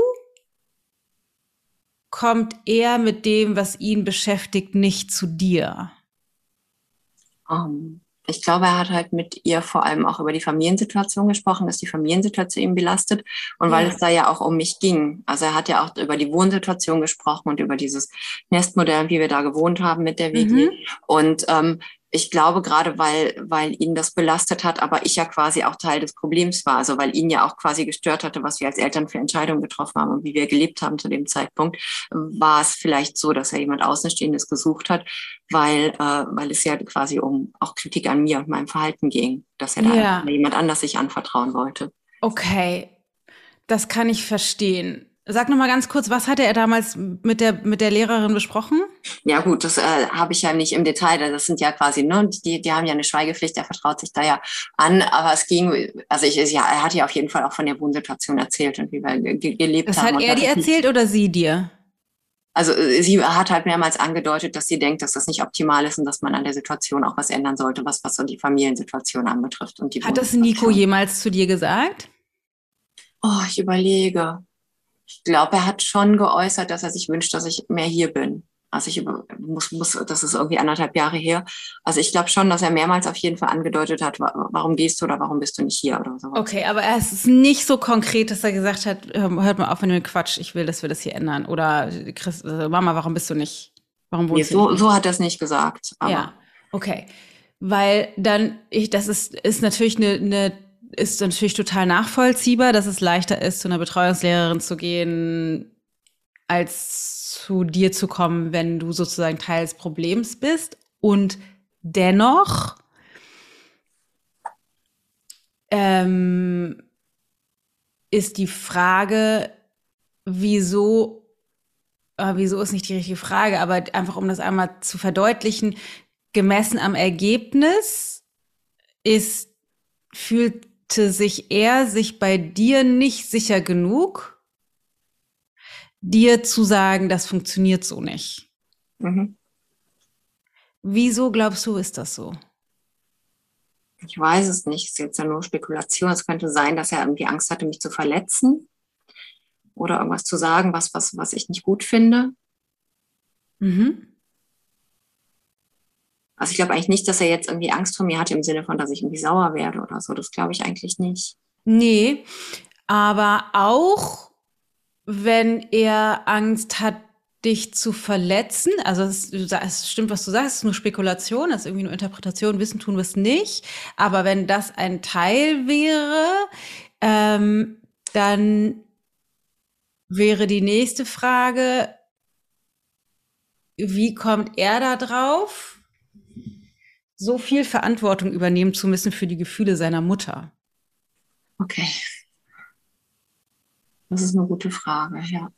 kommt er mit dem, was ihn beschäftigt, nicht zu dir? Um ich glaube, er hat halt mit ihr vor allem auch über die Familiensituation gesprochen, dass die Familiensituation ihn belastet und ja. weil es da ja auch um mich ging. Also er hat ja auch über die Wohnsituation gesprochen und über dieses Nestmodell, wie wir da gewohnt haben mit der WG. Mhm. Und ähm, ich glaube gerade, weil, weil ihn das belastet hat, aber ich ja quasi auch Teil des Problems war, also weil ihn ja auch quasi gestört hatte, was wir als Eltern für Entscheidungen getroffen haben und wie wir gelebt haben zu dem Zeitpunkt, war es vielleicht so, dass er jemand Außenstehendes gesucht hat, weil, äh, weil es ja quasi um auch Kritik an mir und meinem Verhalten ging, dass er ja. da jemand anders sich anvertrauen wollte. Okay, das kann ich verstehen. Sag noch mal ganz kurz, was hatte er damals mit der mit der Lehrerin besprochen? Ja gut, das äh, habe ich ja nicht im Detail. Das sind ja quasi, ne, die, die haben ja eine Schweigepflicht. Er vertraut sich da ja an. Aber es ging, also ich, ja, er hat ja auf jeden Fall auch von der Wohnsituation erzählt und wie wir ge gelebt das haben. Hat er dir erzählt oder sie dir? Also äh, sie hat halt mehrmals angedeutet, dass sie denkt, dass das nicht optimal ist und dass man an der Situation auch was ändern sollte, was was so die Familiensituation anbetrifft und die. Hat das Nico jemals zu dir gesagt? Oh, ich überlege ich glaube, er hat schon geäußert, dass er sich wünscht, dass ich mehr hier bin. Also ich muss, muss, das ist irgendwie anderthalb Jahre her. Also ich glaube schon, dass er mehrmals auf jeden Fall angedeutet hat, warum gehst du oder warum bist du nicht hier oder so. Okay, aber es ist nicht so konkret, dass er gesagt hat, hört mal auf mit dem Quatsch, ich will, dass wir das hier ändern. Oder Chris, äh, Mama, warum bist du nicht? Warum wohnst nee, so, nicht? so hat er es nicht gesagt. ja, okay. Weil dann, ich, das ist, ist natürlich eine, eine ist natürlich total nachvollziehbar, dass es leichter ist, zu einer Betreuungslehrerin zu gehen, als zu dir zu kommen, wenn du sozusagen Teil des Problems bist. Und dennoch ähm, ist die Frage, wieso, äh, wieso ist nicht die richtige Frage, aber einfach um das einmal zu verdeutlichen, gemessen am Ergebnis ist, fühlt sich er sich bei dir nicht sicher genug, dir zu sagen, das funktioniert so nicht. Mhm. Wieso glaubst du, ist das so? Ich weiß es nicht. Es ist jetzt ja nur Spekulation. Es könnte sein, dass er irgendwie Angst hatte, mich zu verletzen oder irgendwas zu sagen, was, was, was ich nicht gut finde. Mhm. Also ich glaube eigentlich nicht, dass er jetzt irgendwie Angst vor mir hatte im Sinne von, dass ich irgendwie sauer werde oder so. Das glaube ich eigentlich nicht. Nee, aber auch wenn er Angst hat, dich zu verletzen, also es, es, stimmt, was du sagst, es ist nur Spekulation, es ist irgendwie nur Interpretation, wissen tun wir es nicht. Aber wenn das ein Teil wäre, ähm, dann wäre die nächste Frage, wie kommt er da drauf? So viel Verantwortung übernehmen zu müssen für die Gefühle seiner Mutter? Okay. Das ist eine gute Frage, ja.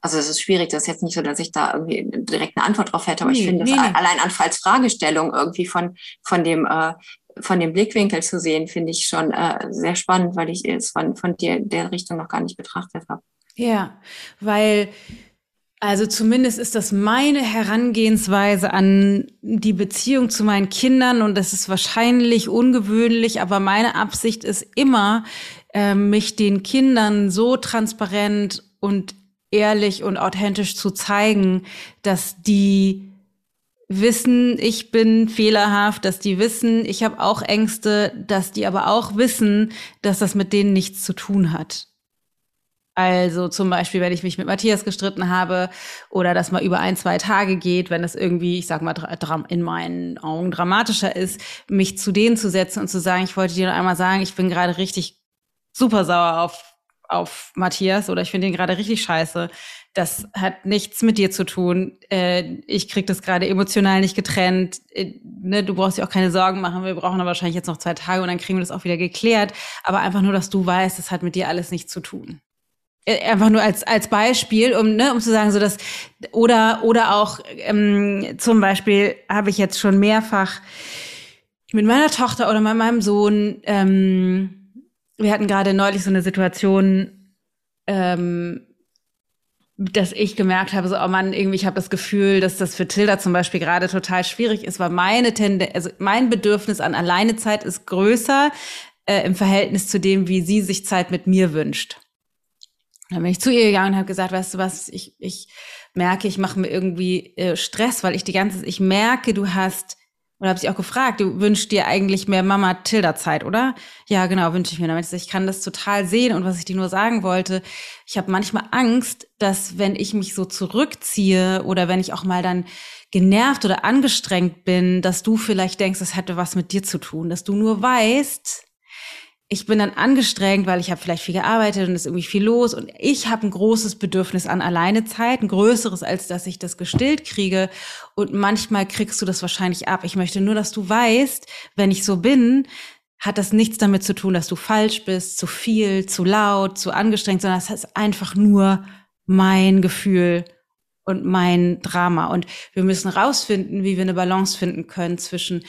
Also es ist schwierig, das ist jetzt nicht so, dass ich da irgendwie direkt eine Antwort drauf hätte, aber nee, ich finde nee, das nee. allein als Fragestellung irgendwie von, von dem äh, von dem Blickwinkel zu sehen, finde ich schon äh, sehr spannend, weil ich es von, von dir der Richtung noch gar nicht betrachtet habe. Ja, weil also zumindest ist das meine Herangehensweise an die Beziehung zu meinen Kindern und das ist wahrscheinlich ungewöhnlich, aber meine Absicht ist immer, äh, mich den Kindern so transparent und ehrlich und authentisch zu zeigen, dass die wissen, ich bin fehlerhaft, dass die wissen, ich habe auch Ängste, dass die aber auch wissen, dass das mit denen nichts zu tun hat. Also zum Beispiel, wenn ich mich mit Matthias gestritten habe oder das mal über ein, zwei Tage geht, wenn es irgendwie, ich sag mal, in meinen Augen dramatischer ist, mich zu denen zu setzen und zu sagen, ich wollte dir noch einmal sagen, ich bin gerade richtig super sauer auf auf Matthias oder ich finde ihn gerade richtig scheiße. Das hat nichts mit dir zu tun. Äh, ich krieg das gerade emotional nicht getrennt. Äh, ne, du brauchst dir auch keine Sorgen machen. Wir brauchen aber wahrscheinlich jetzt noch zwei Tage und dann kriegen wir das auch wieder geklärt. Aber einfach nur, dass du weißt, das hat mit dir alles nichts zu tun. Äh, einfach nur als als Beispiel, um ne, um zu sagen, so dass oder oder auch ähm, zum Beispiel habe ich jetzt schon mehrfach mit meiner Tochter oder mit meinem Sohn ähm, wir hatten gerade neulich so eine Situation, ähm, dass ich gemerkt habe, so, oh Mann, irgendwie, ich habe das Gefühl, dass das für Tilda zum Beispiel gerade total schwierig ist, weil meine Tendenz, also mein Bedürfnis an Alleinezeit ist größer äh, im Verhältnis zu dem, wie sie sich Zeit mit mir wünscht. Dann bin ich zu ihr gegangen und habe gesagt, weißt du was, ich, ich merke, ich mache mir irgendwie äh, Stress, weil ich die ganze, ich merke, du hast oder habe sie auch gefragt, du wünschst dir eigentlich mehr Mama-Tilda-Zeit, oder? Ja, genau, wünsche ich mir. Damit ich kann das total sehen. Und was ich dir nur sagen wollte, ich habe manchmal Angst, dass wenn ich mich so zurückziehe oder wenn ich auch mal dann genervt oder angestrengt bin, dass du vielleicht denkst, das hätte was mit dir zu tun, dass du nur weißt, ich bin dann angestrengt, weil ich habe vielleicht viel gearbeitet und es ist irgendwie viel los und ich habe ein großes Bedürfnis an Alleinezeit, ein größeres, als dass ich das gestillt kriege. Und manchmal kriegst du das wahrscheinlich ab. Ich möchte nur, dass du weißt, wenn ich so bin, hat das nichts damit zu tun, dass du falsch bist, zu viel, zu laut, zu angestrengt, sondern es ist einfach nur mein Gefühl und mein Drama. Und wir müssen rausfinden, wie wir eine Balance finden können zwischen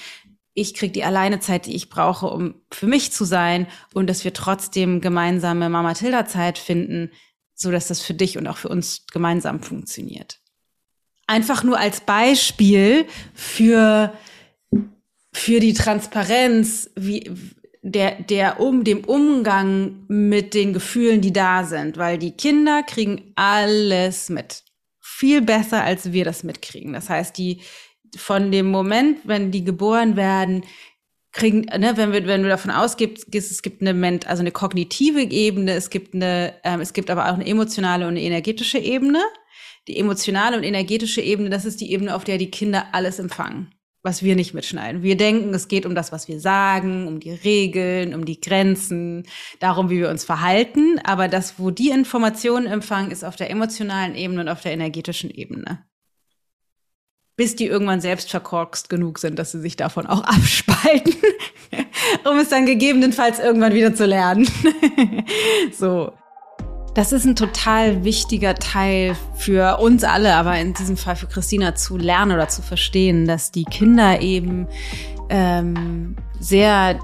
ich kriege die Alleinezeit, die ich brauche, um für mich zu sein und dass wir trotzdem gemeinsame Mama Tilda Zeit finden, so dass das für dich und auch für uns gemeinsam funktioniert. Einfach nur als Beispiel für für die Transparenz, wie der der um dem Umgang mit den Gefühlen, die da sind, weil die Kinder kriegen alles mit. Viel besser als wir das mitkriegen. Das heißt, die von dem Moment, wenn die geboren werden, kriegen, ne, wenn wir, wenn du davon ausgibst, es gibt eine, also eine kognitive Ebene, es gibt eine, ähm, es gibt aber auch eine emotionale und eine energetische Ebene. Die emotionale und energetische Ebene, das ist die Ebene, auf der die Kinder alles empfangen, was wir nicht mitschneiden. Wir denken, es geht um das, was wir sagen, um die Regeln, um die Grenzen, darum, wie wir uns verhalten. Aber das, wo die Informationen empfangen, ist auf der emotionalen Ebene und auf der energetischen Ebene bis die irgendwann selbst verkorkst genug sind, dass sie sich davon auch abspalten, um es dann gegebenenfalls irgendwann wieder zu lernen. so. Das ist ein total wichtiger Teil für uns alle, aber in diesem Fall für Christina zu lernen oder zu verstehen, dass die Kinder eben ähm, sehr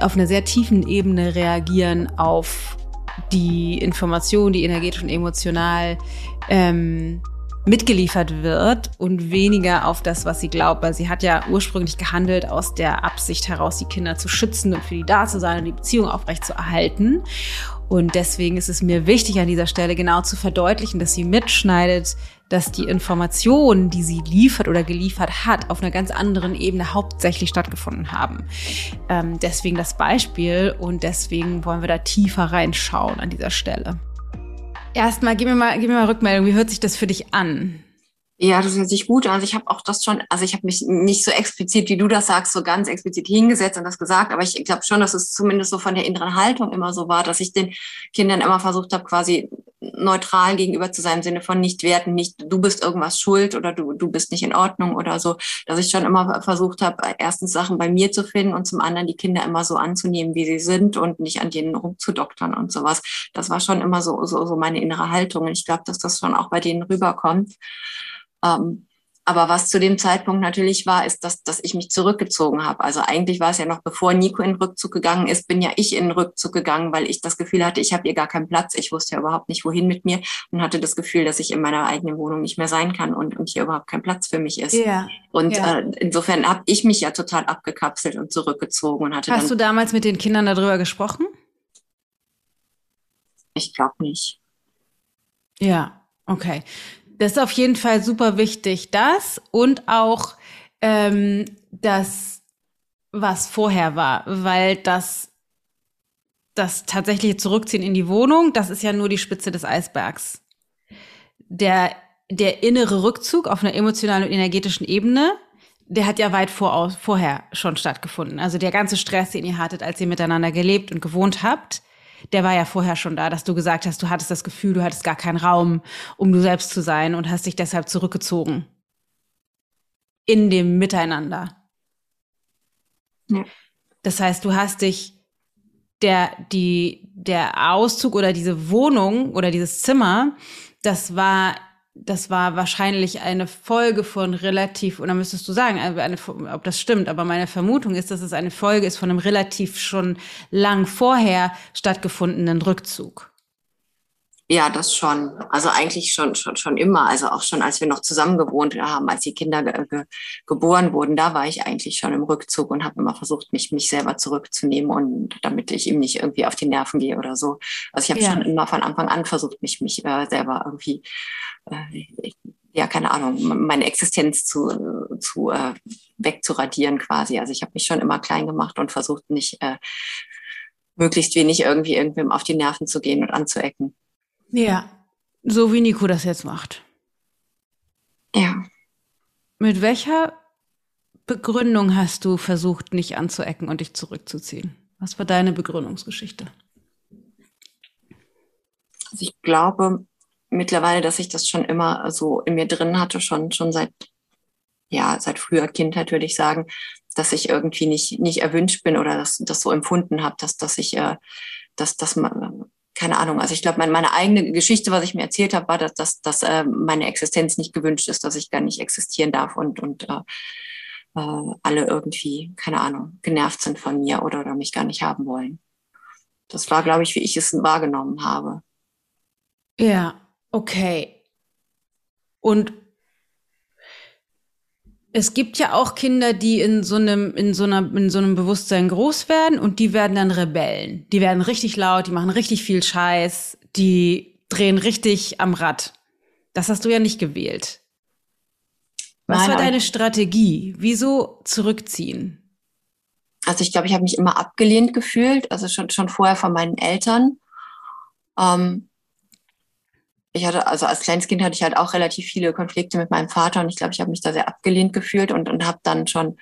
auf einer sehr tiefen Ebene reagieren auf die Information, die energetisch und emotional ähm, mitgeliefert wird und weniger auf das, was sie glaubt. Weil sie hat ja ursprünglich gehandelt aus der Absicht heraus, die Kinder zu schützen und für die da zu sein und die Beziehung aufrechtzuerhalten. Und deswegen ist es mir wichtig, an dieser Stelle genau zu verdeutlichen, dass sie mitschneidet, dass die Informationen, die sie liefert oder geliefert hat, auf einer ganz anderen Ebene hauptsächlich stattgefunden haben. Ähm, deswegen das Beispiel und deswegen wollen wir da tiefer reinschauen an dieser Stelle. Erstmal, gib mir mal, gib mir mal Rückmeldung. Wie hört sich das für dich an? Ja, das hört sich gut an. Also ich habe auch das schon, also ich habe mich nicht so explizit, wie du das sagst, so ganz explizit hingesetzt und das gesagt, aber ich glaube schon, dass es zumindest so von der inneren Haltung immer so war, dass ich den Kindern immer versucht habe, quasi neutral gegenüber zu sein, im Sinne von nicht werten, nicht du bist irgendwas schuld oder du, du bist nicht in Ordnung oder so, dass ich schon immer versucht habe, erstens Sachen bei mir zu finden und zum anderen die Kinder immer so anzunehmen, wie sie sind und nicht an denen rumzudoktern und sowas. Das war schon immer so, so, so meine innere Haltung und ich glaube, dass das schon auch bei denen rüberkommt. Ähm, aber was zu dem Zeitpunkt natürlich war, ist, dass, dass ich mich zurückgezogen habe. Also eigentlich war es ja noch, bevor Nico in den Rückzug gegangen ist, bin ja ich in den Rückzug gegangen, weil ich das Gefühl hatte, ich habe hier gar keinen Platz. Ich wusste ja überhaupt nicht, wohin mit mir und hatte das Gefühl, dass ich in meiner eigenen Wohnung nicht mehr sein kann und, und hier überhaupt kein Platz für mich ist. Ja. Und ja. Äh, insofern habe ich mich ja total abgekapselt und zurückgezogen und hatte. Hast du damals mit den Kindern darüber gesprochen? Ich glaube nicht. Ja, okay. Das ist auf jeden Fall super wichtig. Das und auch ähm, das, was vorher war, weil das das tatsächliche Zurückziehen in die Wohnung, das ist ja nur die Spitze des Eisbergs. Der, der innere Rückzug auf einer emotionalen und energetischen Ebene, der hat ja weit voraus, vorher schon stattgefunden. Also der ganze Stress, den ihr hattet, als ihr miteinander gelebt und gewohnt habt, der war ja vorher schon da, dass du gesagt hast, du hattest das Gefühl, du hattest gar keinen Raum, um du selbst zu sein und hast dich deshalb zurückgezogen. In dem Miteinander. Ja. Das heißt, du hast dich der, die, der Auszug oder diese Wohnung oder dieses Zimmer, das war das war wahrscheinlich eine Folge von relativ, oder müsstest du sagen, also eine, ob das stimmt, aber meine Vermutung ist, dass es eine Folge ist von einem relativ schon lang vorher stattgefundenen Rückzug. Ja, das schon. Also eigentlich schon, schon, schon immer. Also auch schon, als wir noch zusammen gewohnt haben, als die Kinder ge ge geboren wurden, da war ich eigentlich schon im Rückzug und habe immer versucht, mich, mich selber zurückzunehmen und damit ich ihm nicht irgendwie auf die Nerven gehe oder so. Also ich habe ja. schon immer von Anfang an versucht, mich, mich äh, selber irgendwie äh, ja, keine Ahnung, meine Existenz zu, zu äh, wegzuradieren quasi. Also ich habe mich schon immer klein gemacht und versucht, nicht äh, möglichst wenig irgendwie irgendwem auf die Nerven zu gehen und anzuecken. Ja, so wie Nico das jetzt macht. Ja. Mit welcher Begründung hast du versucht, nicht anzuecken und dich zurückzuziehen? Was war deine Begründungsgeschichte? Also ich glaube, mittlerweile, dass ich das schon immer so in mir drin hatte, schon, schon seit, ja, seit früher Kindheit würde ich sagen, dass ich irgendwie nicht, nicht erwünscht bin oder das, das so empfunden habe, dass, dass ich, äh, dass, dass man, keine Ahnung, also ich glaube, meine, meine eigene Geschichte, was ich mir erzählt habe, war, dass, dass, dass äh, meine Existenz nicht gewünscht ist, dass ich gar nicht existieren darf und, und äh, äh, alle irgendwie, keine Ahnung, genervt sind von mir oder, oder mich gar nicht haben wollen. Das war, glaube ich, wie ich es wahrgenommen habe. Ja, Okay. Und es gibt ja auch Kinder, die in so einem, in so einer, in so einem Bewusstsein groß werden und die werden dann Rebellen. Die werden richtig laut, die machen richtig viel Scheiß, die drehen richtig am Rad. Das hast du ja nicht gewählt. Was Nein, war deine Strategie? Wieso zurückziehen? Also ich glaube, ich habe mich immer abgelehnt gefühlt, also schon, schon vorher von meinen Eltern. Ähm, ich hatte, also als kleines Kind hatte ich halt auch relativ viele Konflikte mit meinem Vater und ich glaube, ich habe mich da sehr abgelehnt gefühlt und, und habe dann schon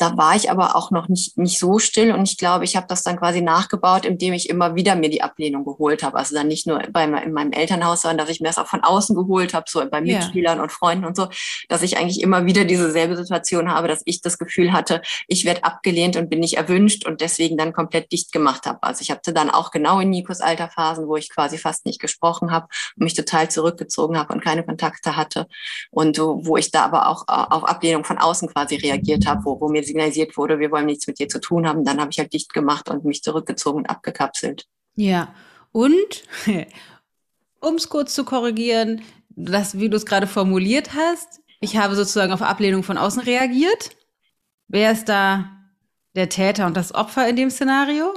da war ich aber auch noch nicht, nicht so still und ich glaube, ich habe das dann quasi nachgebaut, indem ich immer wieder mir die Ablehnung geholt habe. Also dann nicht nur bei, in meinem Elternhaus, sondern dass ich mir das auch von außen geholt habe, so bei Mitspielern ja. und Freunden und so, dass ich eigentlich immer wieder diese selbe Situation habe, dass ich das Gefühl hatte, ich werde abgelehnt und bin nicht erwünscht und deswegen dann komplett dicht gemacht habe. Also ich hatte dann auch genau in Nikos Alterphasen, wo ich quasi fast nicht gesprochen habe und mich total zurückgezogen habe und keine Kontakte hatte und wo ich da aber auch äh, auf Ablehnung von außen quasi reagiert habe, wo, wo mir signalisiert wurde, wir wollen nichts mit dir zu tun haben, dann habe ich halt dicht gemacht und mich zurückgezogen und abgekapselt. Ja, und um es kurz zu korrigieren, das, wie du es gerade formuliert hast, ich habe sozusagen auf Ablehnung von außen reagiert. Wer ist da der Täter und das Opfer in dem Szenario?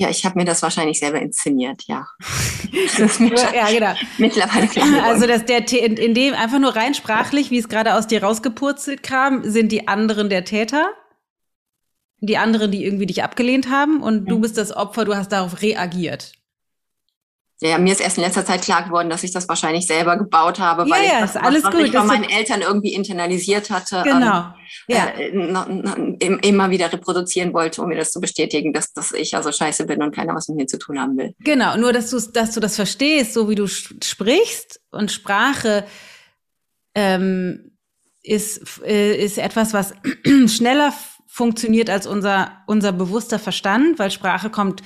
Ja, ich habe mir das wahrscheinlich selber inszeniert, ja. ja, genau. Mittlerweile klar. Also dass der in, in dem einfach nur rein sprachlich, wie es gerade aus dir rausgepurzelt kam, sind die anderen der Täter. Die anderen, die irgendwie dich abgelehnt haben und du bist das Opfer, du hast darauf reagiert. Ja, mir ist erst in letzter Zeit klar geworden, dass ich das wahrscheinlich selber gebaut habe, weil ja, ich das, alles was, was ich von meinen Eltern irgendwie internalisiert hatte, genau. ähm, ja. äh, immer wieder reproduzieren wollte, um mir das zu bestätigen, dass, dass ich also scheiße bin und keiner was mit mir zu tun haben will. Genau, nur dass du, dass du das verstehst, so wie du sprichst und Sprache ähm, ist, äh, ist etwas, was schneller funktioniert als unser, unser bewusster Verstand, weil Sprache kommt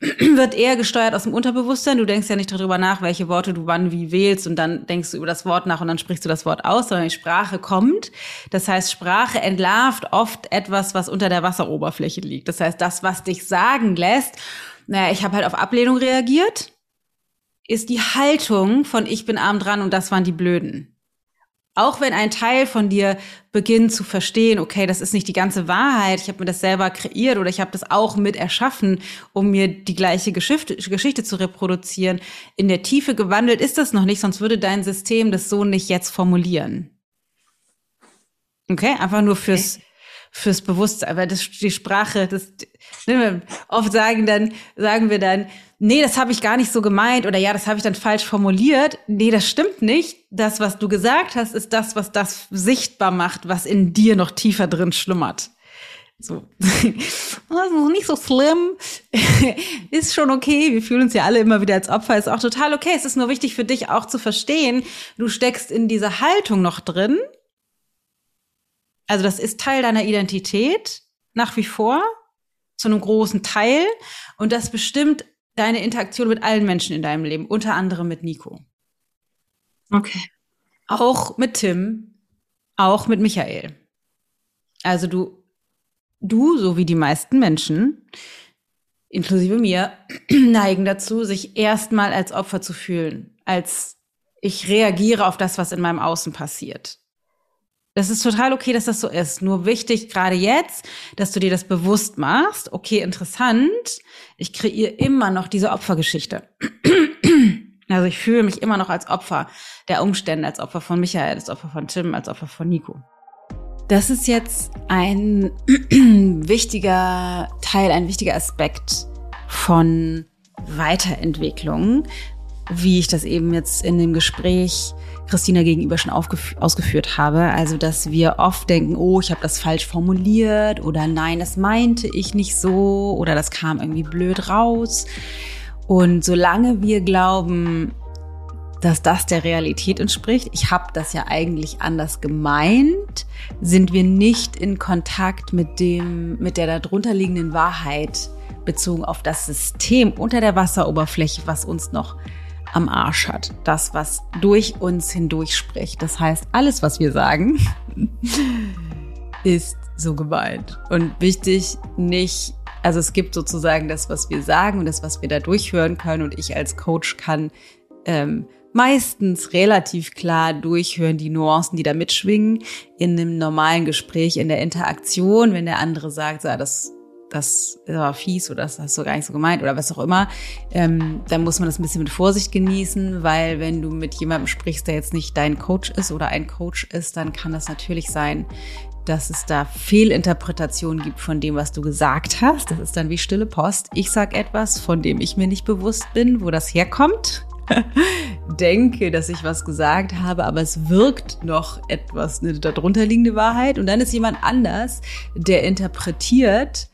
wird eher gesteuert aus dem Unterbewusstsein. Du denkst ja nicht darüber nach, welche Worte du wann wie wählst und dann denkst du über das Wort nach und dann sprichst du das Wort aus, sondern die Sprache kommt. Das heißt, Sprache entlarvt oft etwas, was unter der Wasseroberfläche liegt. Das heißt, das, was dich sagen lässt, naja, ich habe halt auf Ablehnung reagiert, ist die Haltung von ich bin arm dran und das waren die Blöden. Auch wenn ein Teil von dir beginnt zu verstehen, okay, das ist nicht die ganze Wahrheit, ich habe mir das selber kreiert oder ich habe das auch mit erschaffen, um mir die gleiche Geschichte, Geschichte zu reproduzieren. In der Tiefe gewandelt ist das noch nicht, sonst würde dein System das so nicht jetzt formulieren. Okay, einfach nur fürs, fürs Bewusstsein, aber das, die Sprache, das, ne, oft sagen dann, sagen wir dann, nee, das habe ich gar nicht so gemeint oder ja, das habe ich dann falsch formuliert. Nee, das stimmt nicht. Das, was du gesagt hast, ist das, was das sichtbar macht, was in dir noch tiefer drin schlummert. So, also nicht so schlimm, ist schon okay. Wir fühlen uns ja alle immer wieder als Opfer, ist auch total okay. Es ist nur wichtig für dich auch zu verstehen, du steckst in dieser Haltung noch drin. Also das ist Teil deiner Identität nach wie vor, zu einem großen Teil. Und das bestimmt deine Interaktion mit allen Menschen in deinem Leben, unter anderem mit Nico. Okay. Auch mit Tim, auch mit Michael. Also du, du, so wie die meisten Menschen, inklusive mir, neigen dazu, sich erstmal als Opfer zu fühlen, als ich reagiere auf das, was in meinem Außen passiert. Das ist total okay, dass das so ist. Nur wichtig gerade jetzt, dass du dir das bewusst machst. Okay, interessant. Ich kreiere immer noch diese Opfergeschichte. Also ich fühle mich immer noch als Opfer der Umstände, als Opfer von Michael, als Opfer von Tim, als Opfer von Nico. Das ist jetzt ein wichtiger Teil, ein wichtiger Aspekt von Weiterentwicklung, wie ich das eben jetzt in dem Gespräch Christina gegenüber schon ausgeführt habe. Also, dass wir oft denken, oh, ich habe das falsch formuliert oder nein, das meinte ich nicht so oder das kam irgendwie blöd raus. Und solange wir glauben, dass das der Realität entspricht, ich habe das ja eigentlich anders gemeint, sind wir nicht in Kontakt mit dem, mit der darunter liegenden Wahrheit bezogen auf das System unter der Wasseroberfläche, was uns noch am Arsch hat. Das, was durch uns hindurch spricht. Das heißt, alles, was wir sagen, ist so gemeint. Und wichtig, nicht also es gibt sozusagen das, was wir sagen und das, was wir da durchhören können. Und ich als Coach kann ähm, meistens relativ klar durchhören die Nuancen, die da mitschwingen in einem normalen Gespräch, in der Interaktion, wenn der andere sagt, so, das das war fies oder das hast du gar nicht so gemeint oder was auch immer, ähm, dann muss man das ein bisschen mit Vorsicht genießen, weil wenn du mit jemandem sprichst, der jetzt nicht dein Coach ist oder ein Coach ist, dann kann das natürlich sein, dass es da Fehlinterpretationen gibt von dem, was du gesagt hast. Das ist dann wie stille Post. Ich sag etwas, von dem ich mir nicht bewusst bin, wo das herkommt. denke, dass ich was gesagt habe, aber es wirkt noch etwas eine darunter liegende Wahrheit. Und dann ist jemand anders, der interpretiert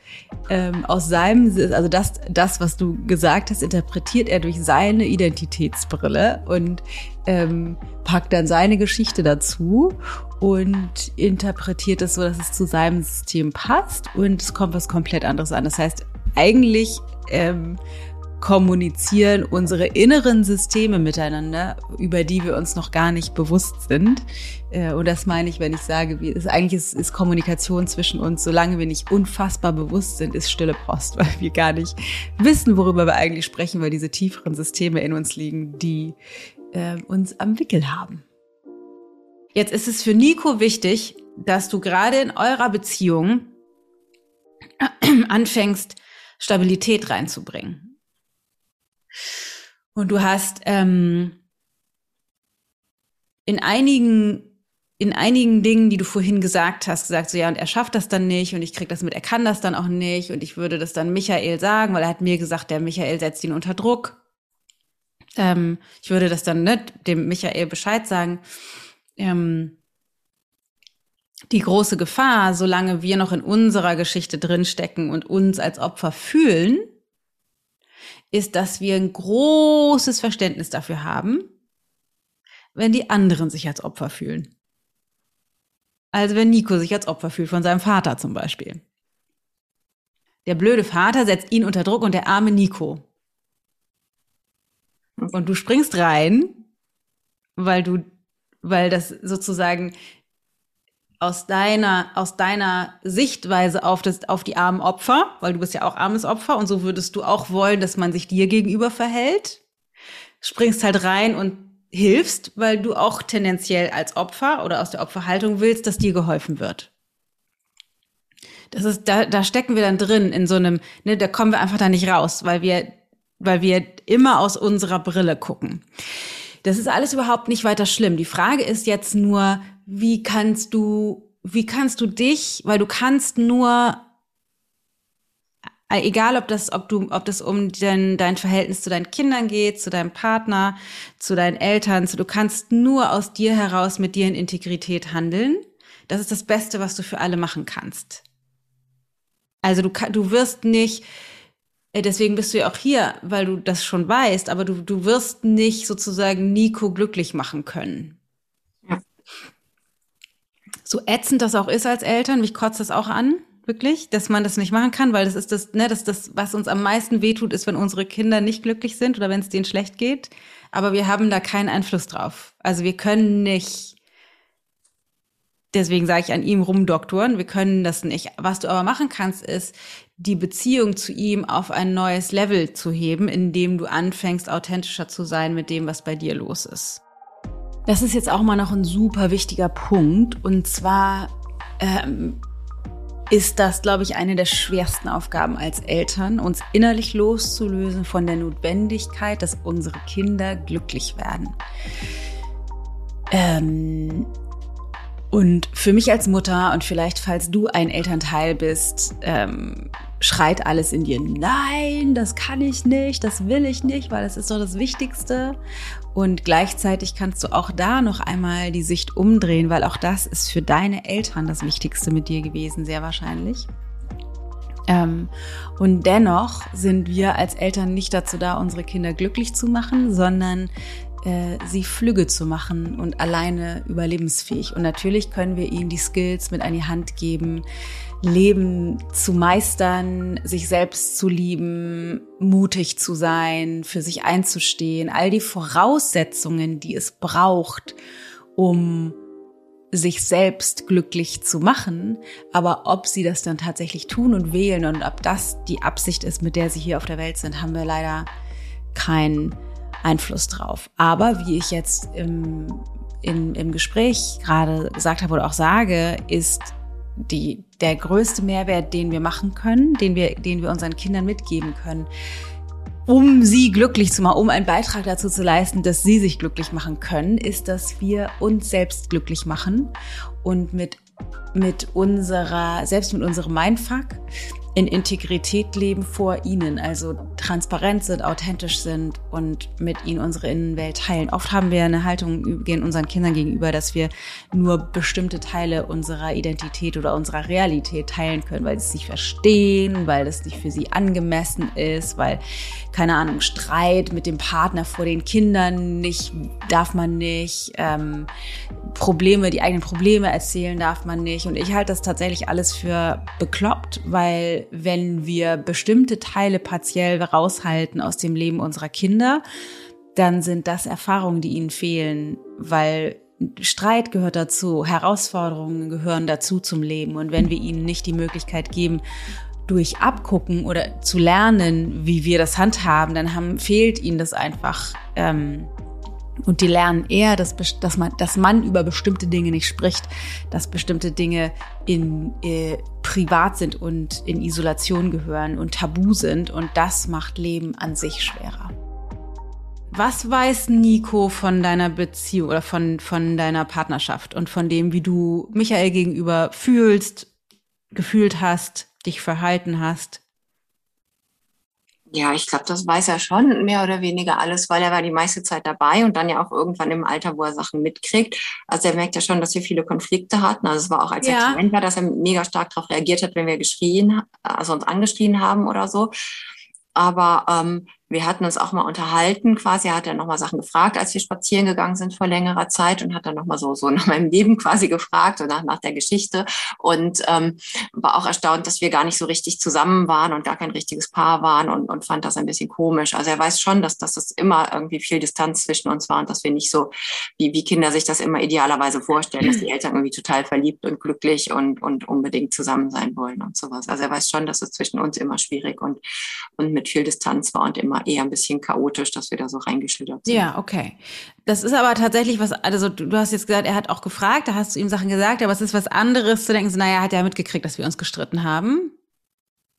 ähm, aus seinem, also das, das, was du gesagt hast, interpretiert er durch seine Identitätsbrille und ähm, packt dann seine Geschichte dazu und interpretiert es so, dass es zu seinem System passt und es kommt was komplett anderes an. Das heißt, eigentlich ähm, kommunizieren unsere inneren Systeme miteinander, über die wir uns noch gar nicht bewusst sind. Äh, und das meine ich, wenn ich sage, wie, ist, eigentlich ist, ist Kommunikation zwischen uns, solange wir nicht unfassbar bewusst sind, ist stille Post, weil wir gar nicht wissen, worüber wir eigentlich sprechen, weil diese tieferen Systeme in uns liegen, die äh, uns am Wickel haben. Jetzt ist es für Nico wichtig, dass du gerade in eurer Beziehung anfängst, Stabilität reinzubringen. Und du hast ähm, in einigen in einigen Dingen, die du vorhin gesagt hast, gesagt so ja und er schafft das dann nicht und ich krieg das mit, er kann das dann auch nicht und ich würde das dann Michael sagen, weil er hat mir gesagt, der Michael setzt ihn unter Druck. Ähm, ich würde das dann nicht dem Michael Bescheid sagen. Ähm, die große Gefahr, solange wir noch in unserer Geschichte drinstecken und uns als Opfer fühlen, ist, dass wir ein großes Verständnis dafür haben, wenn die anderen sich als Opfer fühlen. Also wenn Nico sich als Opfer fühlt von seinem Vater zum Beispiel. Der blöde Vater setzt ihn unter Druck und der arme Nico. Und du springst rein, weil du, weil das sozusagen aus deiner, aus deiner Sichtweise auf, das, auf die armen Opfer, weil du bist ja auch armes Opfer und so würdest du auch wollen, dass man sich dir gegenüber verhält. Springst halt rein und hilfst, weil du auch tendenziell als Opfer oder aus der Opferhaltung willst, dass dir geholfen wird. Das ist, da, da stecken wir dann drin in so einem, ne, da kommen wir einfach da nicht raus, weil wir, weil wir immer aus unserer Brille gucken. Das ist alles überhaupt nicht weiter schlimm. Die Frage ist jetzt nur, wie kannst du, wie kannst du dich, weil du kannst nur, äh, egal ob das, ob du, ob das um dein, dein Verhältnis zu deinen Kindern geht, zu deinem Partner, zu deinen Eltern, du kannst nur aus dir heraus mit dir in Integrität handeln. Das ist das Beste, was du für alle machen kannst. Also du, du wirst nicht, deswegen bist du ja auch hier, weil du das schon weißt, aber du, du wirst nicht sozusagen Nico glücklich machen können. Ja. So ätzend das auch ist als Eltern, mich kotzt das auch an, wirklich, dass man das nicht machen kann, weil das ist das, ne, das, das, was uns am meisten wehtut, ist, wenn unsere Kinder nicht glücklich sind oder wenn es denen schlecht geht. Aber wir haben da keinen Einfluss drauf. Also wir können nicht deswegen sage ich an ihm rumdoktoren, wir können das nicht. Was du aber machen kannst, ist, die Beziehung zu ihm auf ein neues Level zu heben, indem du anfängst, authentischer zu sein mit dem, was bei dir los ist. Das ist jetzt auch mal noch ein super wichtiger Punkt. Und zwar ähm, ist das, glaube ich, eine der schwersten Aufgaben als Eltern, uns innerlich loszulösen von der Notwendigkeit, dass unsere Kinder glücklich werden. Ähm, und für mich als Mutter und vielleicht, falls du ein Elternteil bist, ähm, schreit alles in dir, nein, das kann ich nicht, das will ich nicht, weil das ist doch das Wichtigste. Und gleichzeitig kannst du auch da noch einmal die Sicht umdrehen, weil auch das ist für deine Eltern das Wichtigste mit dir gewesen, sehr wahrscheinlich. Ähm, und dennoch sind wir als Eltern nicht dazu da, unsere Kinder glücklich zu machen, sondern äh, sie flügge zu machen und alleine überlebensfähig. Und natürlich können wir ihnen die Skills mit an die Hand geben, Leben zu meistern, sich selbst zu lieben, mutig zu sein, für sich einzustehen, all die Voraussetzungen, die es braucht, um sich selbst glücklich zu machen, aber ob sie das dann tatsächlich tun und wählen und ob das die Absicht ist, mit der sie hier auf der Welt sind, haben wir leider kein Einfluss drauf. Aber wie ich jetzt im, im, im Gespräch gerade gesagt habe oder auch sage, ist die, der größte Mehrwert, den wir machen können, den wir, den wir unseren Kindern mitgeben können, um sie glücklich zu machen, um einen Beitrag dazu zu leisten, dass sie sich glücklich machen können, ist, dass wir uns selbst glücklich machen und mit, mit unserer, selbst mit unserem Mindfuck, in Integrität leben vor ihnen, also transparent sind, authentisch sind und mit ihnen unsere Innenwelt teilen. Oft haben wir eine Haltung unseren Kindern gegenüber, dass wir nur bestimmte Teile unserer Identität oder unserer Realität teilen können, weil sie es nicht verstehen, weil es nicht für sie angemessen ist, weil, keine Ahnung, Streit mit dem Partner vor den Kindern nicht, darf man nicht, ähm, Probleme, die eigenen Probleme erzählen darf man nicht. Und ich halte das tatsächlich alles für bekloppt, weil wenn wir bestimmte Teile partiell raushalten aus dem Leben unserer Kinder, dann sind das Erfahrungen, die ihnen fehlen, weil Streit gehört dazu, Herausforderungen gehören dazu zum Leben. Und wenn wir ihnen nicht die Möglichkeit geben, durch Abgucken oder zu lernen, wie wir das handhaben, dann haben, fehlt ihnen das einfach. Ähm, und die lernen eher, dass, dass, man, dass man über bestimmte Dinge nicht spricht, dass bestimmte Dinge in, äh, privat sind und in Isolation gehören und tabu sind. Und das macht Leben an sich schwerer. Was weiß Nico von deiner Beziehung oder von, von deiner Partnerschaft und von dem, wie du Michael gegenüber fühlst, gefühlt hast, dich verhalten hast? Ja, ich glaube, das weiß er schon mehr oder weniger alles, weil er war die meiste Zeit dabei und dann ja auch irgendwann im Alter, wo er Sachen mitkriegt. Also er merkt ja schon, dass wir viele Konflikte hatten. Also es war auch, als ja. er klein war, dass er mega stark darauf reagiert hat, wenn wir geschrien, also uns angeschrien haben oder so. Aber ähm, wir hatten uns auch mal unterhalten, quasi, er hat dann nochmal Sachen gefragt, als wir spazieren gegangen sind vor längerer Zeit und hat dann nochmal so, so nach meinem Leben quasi gefragt und nach, nach der Geschichte und ähm, war auch erstaunt, dass wir gar nicht so richtig zusammen waren und gar kein richtiges Paar waren und, und fand das ein bisschen komisch. Also er weiß schon, dass, dass es immer irgendwie viel Distanz zwischen uns war und dass wir nicht so, wie, wie Kinder sich das immer idealerweise vorstellen, dass die Eltern irgendwie total verliebt und glücklich und, und unbedingt zusammen sein wollen und sowas. Also er weiß schon, dass es zwischen uns immer schwierig und, und mit viel Distanz war und immer eher ein bisschen chaotisch, dass wir da so reingeschlittert sind. Ja, okay. Das ist aber tatsächlich was, also du hast jetzt gesagt, er hat auch gefragt, da hast du ihm Sachen gesagt, aber es ist was anderes zu denken, so, naja, hat er mitgekriegt, dass wir uns gestritten haben.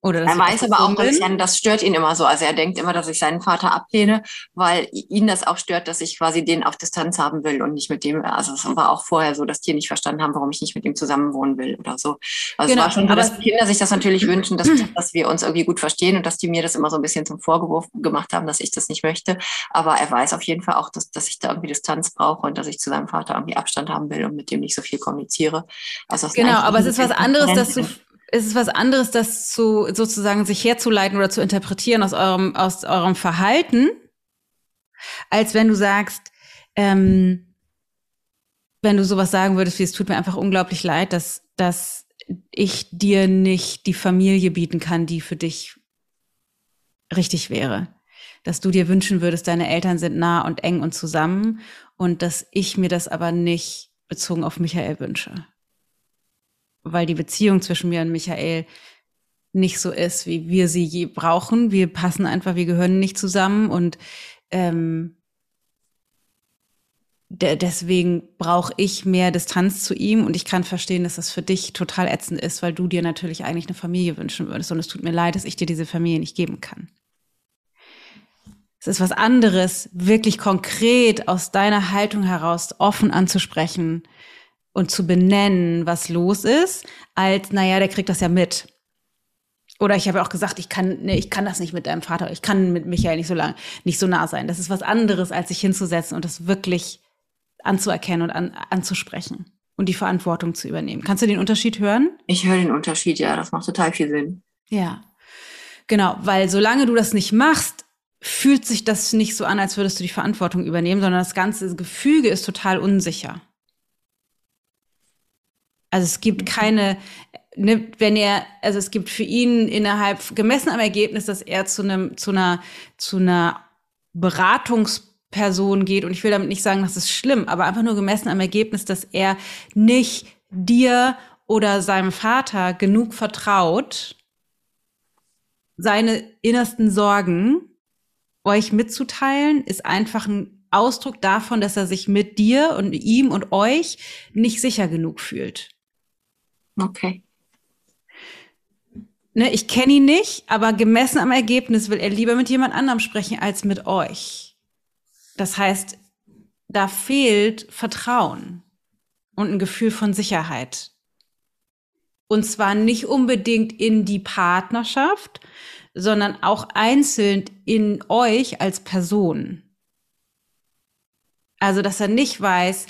Oder er weiß aber auch, dass ich, das stört ihn immer so. Also er denkt immer, dass ich seinen Vater ablehne, weil ihn das auch stört, dass ich quasi den auf Distanz haben will und nicht mit dem. Also es war auch vorher so, dass die nicht verstanden haben, warum ich nicht mit ihm zusammenwohnen will oder so. Also genau, es war schon so, dass Kinder sich das natürlich wünschen, dass, dass wir uns irgendwie gut verstehen und dass die mir das immer so ein bisschen zum Vorwurf gemacht haben, dass ich das nicht möchte. Aber er weiß auf jeden Fall auch, dass, dass ich da irgendwie Distanz brauche und dass ich zu seinem Vater irgendwie Abstand haben will und mit dem nicht so viel kommuniziere. Also genau, aber es ist was anderes, dass du es ist was anderes, das zu sozusagen sich herzuleiten oder zu interpretieren aus eurem aus eurem Verhalten, als wenn du sagst, ähm, wenn du sowas sagen würdest, wie es tut mir einfach unglaublich leid, dass dass ich dir nicht die Familie bieten kann, die für dich richtig wäre. Dass du dir wünschen würdest, deine Eltern sind nah und eng und zusammen und dass ich mir das aber nicht bezogen auf Michael wünsche. Weil die Beziehung zwischen mir und Michael nicht so ist, wie wir sie je brauchen. Wir passen einfach, wir gehören nicht zusammen und ähm, de deswegen brauche ich mehr Distanz zu ihm und ich kann verstehen, dass das für dich total ätzend ist, weil du dir natürlich eigentlich eine Familie wünschen würdest und es tut mir leid, dass ich dir diese Familie nicht geben kann. Es ist was anderes, wirklich konkret aus deiner Haltung heraus offen anzusprechen und zu benennen, was los ist, als, naja, der kriegt das ja mit. Oder ich habe auch gesagt, ich kann, nee, ich kann das nicht mit deinem Vater, ich kann mit Michael nicht so lang, nicht so nah sein. Das ist was anderes, als sich hinzusetzen und das wirklich anzuerkennen und an, anzusprechen und die Verantwortung zu übernehmen. Kannst du den Unterschied hören? Ich höre den Unterschied, ja, das macht total viel Sinn. Ja. Genau, weil solange du das nicht machst, fühlt sich das nicht so an, als würdest du die Verantwortung übernehmen, sondern das ganze Gefüge ist total unsicher. Also es gibt keine, ne, wenn er, also es gibt für ihn innerhalb gemessen am Ergebnis, dass er zu einem, zu einer, zu einer Beratungs Person geht. Und ich will damit nicht sagen, das ist schlimm, aber einfach nur gemessen am Ergebnis, dass er nicht dir oder seinem Vater genug vertraut, seine innersten Sorgen euch mitzuteilen, ist einfach ein Ausdruck davon, dass er sich mit dir und ihm und euch nicht sicher genug fühlt. Okay. Ne, ich kenne ihn nicht, aber gemessen am Ergebnis will er lieber mit jemand anderem sprechen als mit euch. Das heißt, da fehlt Vertrauen und ein Gefühl von Sicherheit. Und zwar nicht unbedingt in die Partnerschaft, sondern auch einzeln in euch als Person. Also, dass er nicht weiß,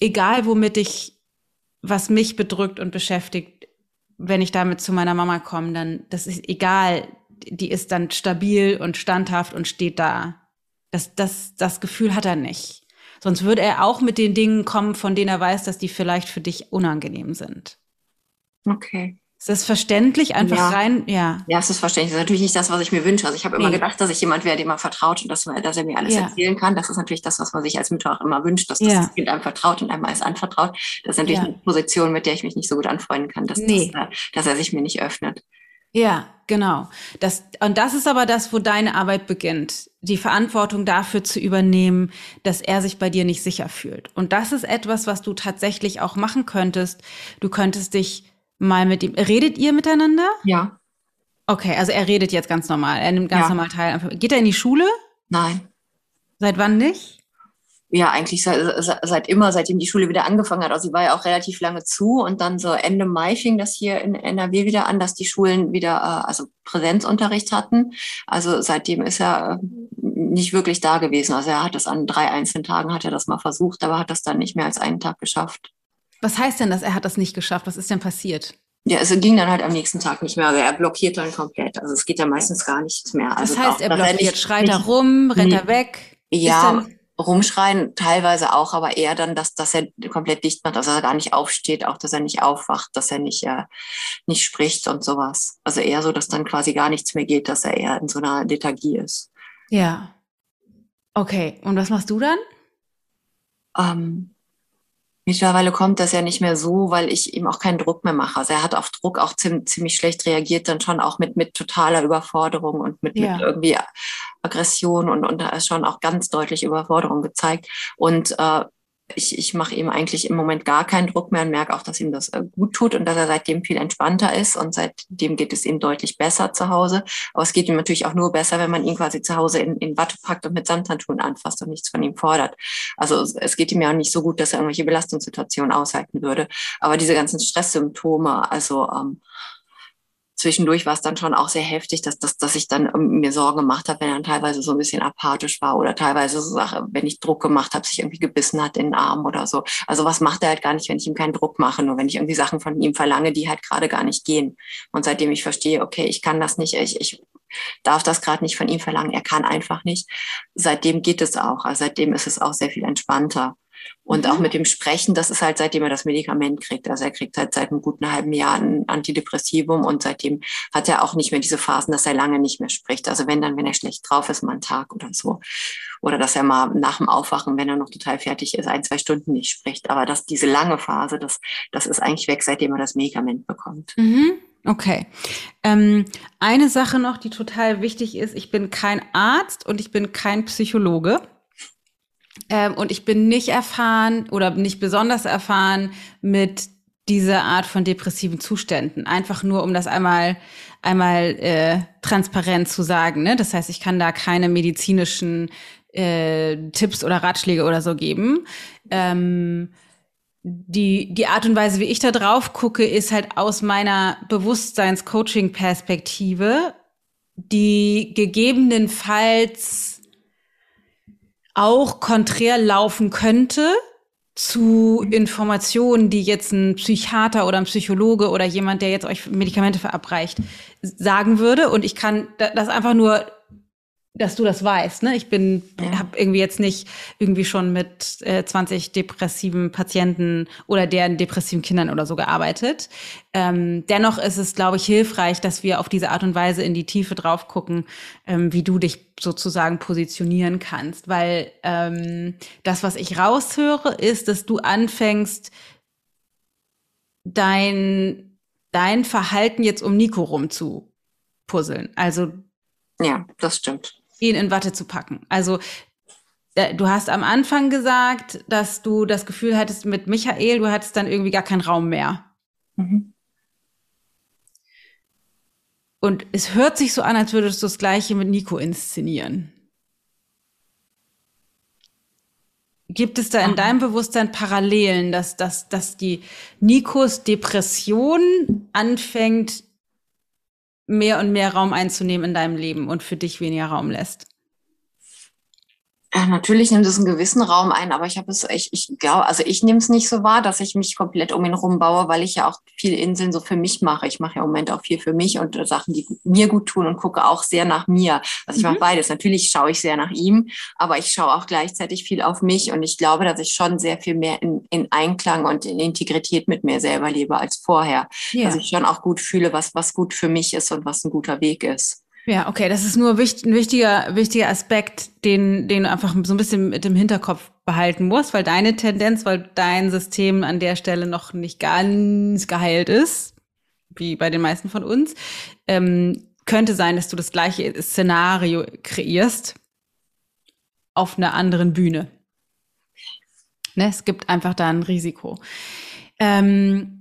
egal womit ich, was mich bedrückt und beschäftigt, wenn ich damit zu meiner Mama komme, dann, das ist egal, die ist dann stabil und standhaft und steht da. Das, das, das Gefühl hat er nicht. Sonst würde er auch mit den Dingen kommen, von denen er weiß, dass die vielleicht für dich unangenehm sind. Okay. Ist das verständlich? Einfach ja. rein, ja. Ja, es ist verständlich. Das ist natürlich nicht das, was ich mir wünsche. Also ich habe immer nee. gedacht, dass ich jemand wäre, dem man vertraut und dass, dass er mir alles ja. erzählen kann. Das ist natürlich das, was man sich als Mutter auch immer wünscht, dass das, ja. Kind einem vertraut und einem alles anvertraut. Das ist natürlich eine Position, mit der ich mich nicht so gut anfreunden kann, dass, nee. dass, dass er sich mir nicht öffnet. Ja, genau. Das, und das ist aber das, wo deine Arbeit beginnt. Die Verantwortung dafür zu übernehmen, dass er sich bei dir nicht sicher fühlt. Und das ist etwas, was du tatsächlich auch machen könntest. Du könntest dich mal mit ihm, redet ihr miteinander? Ja. Okay, also er redet jetzt ganz normal. Er nimmt ganz ja. normal teil. Geht er in die Schule? Nein. Seit wann nicht? ja, eigentlich seit, seit immer, seitdem die Schule wieder angefangen hat. Also sie war ja auch relativ lange zu und dann so Ende Mai fing das hier in NRW wieder an, dass die Schulen wieder, äh, also Präsenzunterricht hatten. Also seitdem ist er äh, nicht wirklich da gewesen. Also er hat das an drei einzelnen Tagen, hat er das mal versucht, aber hat das dann nicht mehr als einen Tag geschafft. Was heißt denn, dass er hat das nicht geschafft? Was ist denn passiert? Ja, es ging dann halt am nächsten Tag nicht mehr. Also er blockiert dann komplett. Also es geht ja meistens gar nichts mehr. Also das heißt, er blockiert, er nicht, schreit er rum, rennt er weg? Ja, rumschreien, teilweise auch, aber eher dann, dass, dass er komplett dicht macht, dass er gar nicht aufsteht, auch dass er nicht aufwacht, dass er nicht, äh, nicht spricht und sowas. Also eher so, dass dann quasi gar nichts mehr geht, dass er eher in so einer Lethargie ist. Ja. Okay, und was machst du dann? Ähm, Mittlerweile kommt das ja nicht mehr so, weil ich ihm auch keinen Druck mehr mache. Also er hat auf Druck auch ziemlich, schlecht reagiert, dann schon auch mit, mit totaler Überforderung und mit, ja. mit irgendwie Aggression und, und schon auch ganz deutlich Überforderung gezeigt. Und äh, ich, ich mache ihm eigentlich im Moment gar keinen Druck mehr und merke auch, dass ihm das äh, gut tut und dass er seitdem viel entspannter ist und seitdem geht es ihm deutlich besser zu Hause. Aber es geht ihm natürlich auch nur besser, wenn man ihn quasi zu Hause in, in Watte packt und mit Samthandschuhen anfasst und nichts von ihm fordert. Also es geht ihm ja auch nicht so gut, dass er irgendwelche Belastungssituationen aushalten würde. Aber diese ganzen Stresssymptome, also ähm, zwischendurch war es dann schon auch sehr heftig, dass, dass, dass ich dann ähm, mir Sorgen gemacht habe, wenn er dann teilweise so ein bisschen apathisch war oder teilweise so Sache, wenn ich Druck gemacht habe, sich irgendwie gebissen hat in den Arm oder so. Also was macht er halt gar nicht, wenn ich ihm keinen Druck mache, nur wenn ich irgendwie Sachen von ihm verlange, die halt gerade gar nicht gehen. Und seitdem ich verstehe, okay, ich kann das nicht, ich, ich darf das gerade nicht von ihm verlangen, er kann einfach nicht. Seitdem geht es auch. Also seitdem ist es auch sehr viel entspannter. Und mhm. auch mit dem Sprechen, das ist halt seitdem er das Medikament kriegt. Also er kriegt halt seit einem guten halben Jahr ein Antidepressivum und seitdem hat er auch nicht mehr diese Phasen, dass er lange nicht mehr spricht. Also wenn dann, wenn er schlecht drauf ist, mal einen Tag oder so. Oder dass er mal nach dem Aufwachen, wenn er noch total fertig ist, ein, zwei Stunden nicht spricht. Aber dass diese lange Phase, das, das ist eigentlich weg, seitdem er das Medikament bekommt. Mhm. Okay. Ähm, eine Sache noch, die total wichtig ist. Ich bin kein Arzt und ich bin kein Psychologe. Ähm, und ich bin nicht erfahren oder nicht besonders erfahren mit dieser Art von depressiven Zuständen. Einfach nur, um das einmal einmal äh, transparent zu sagen. Ne? Das heißt, ich kann da keine medizinischen äh, Tipps oder Ratschläge oder so geben. Ähm, die, die Art und Weise, wie ich da drauf gucke, ist halt aus meiner Bewusstseins-Coaching-Perspektive, die gegebenenfalls auch konträr laufen könnte zu Informationen, die jetzt ein Psychiater oder ein Psychologe oder jemand, der jetzt euch Medikamente verabreicht, sagen würde. Und ich kann das einfach nur dass du das weißt. Ne? Ich bin, ja. habe irgendwie jetzt nicht irgendwie schon mit äh, 20 depressiven Patienten oder deren depressiven Kindern oder so gearbeitet. Ähm, dennoch ist es, glaube ich, hilfreich, dass wir auf diese Art und Weise in die Tiefe drauf gucken, ähm, wie du dich sozusagen positionieren kannst. Weil ähm, das, was ich raushöre, ist, dass du anfängst, dein, dein Verhalten jetzt um Nico rum zu puzzeln. Also ja, das stimmt ihn in Watte zu packen. Also äh, du hast am Anfang gesagt, dass du das Gefühl hattest mit Michael, du hattest dann irgendwie gar keinen Raum mehr. Mhm. Und es hört sich so an, als würdest du das Gleiche mit Nico inszenieren. Gibt es da in deinem Bewusstsein Parallelen, dass, dass, dass die Nikos Depression anfängt, mehr und mehr Raum einzunehmen in deinem Leben und für dich weniger Raum lässt? Ja, natürlich nimmt es einen gewissen Raum ein, aber ich habe es, ich, ich glaube, also ich nehme es nicht so wahr, dass ich mich komplett um ihn rumbaue, weil ich ja auch viele Inseln so für mich mache. Ich mache ja im Moment auch viel für mich und Sachen, die mir gut tun und gucke auch sehr nach mir. Also ich mhm. mache beides. Natürlich schaue ich sehr nach ihm, aber ich schaue auch gleichzeitig viel auf mich und ich glaube, dass ich schon sehr viel mehr in, in Einklang und in Integrität mit mir selber lebe als vorher. Ja. Dass ich schon auch gut fühle, was, was gut für mich ist und was ein guter Weg ist. Ja, okay, das ist nur wichtig, ein wichtiger, wichtiger Aspekt, den, den du einfach so ein bisschen mit dem Hinterkopf behalten musst, weil deine Tendenz, weil dein System an der Stelle noch nicht ganz geheilt ist, wie bei den meisten von uns, ähm, könnte sein, dass du das gleiche Szenario kreierst auf einer anderen Bühne. Ne, es gibt einfach da ein Risiko. Ähm,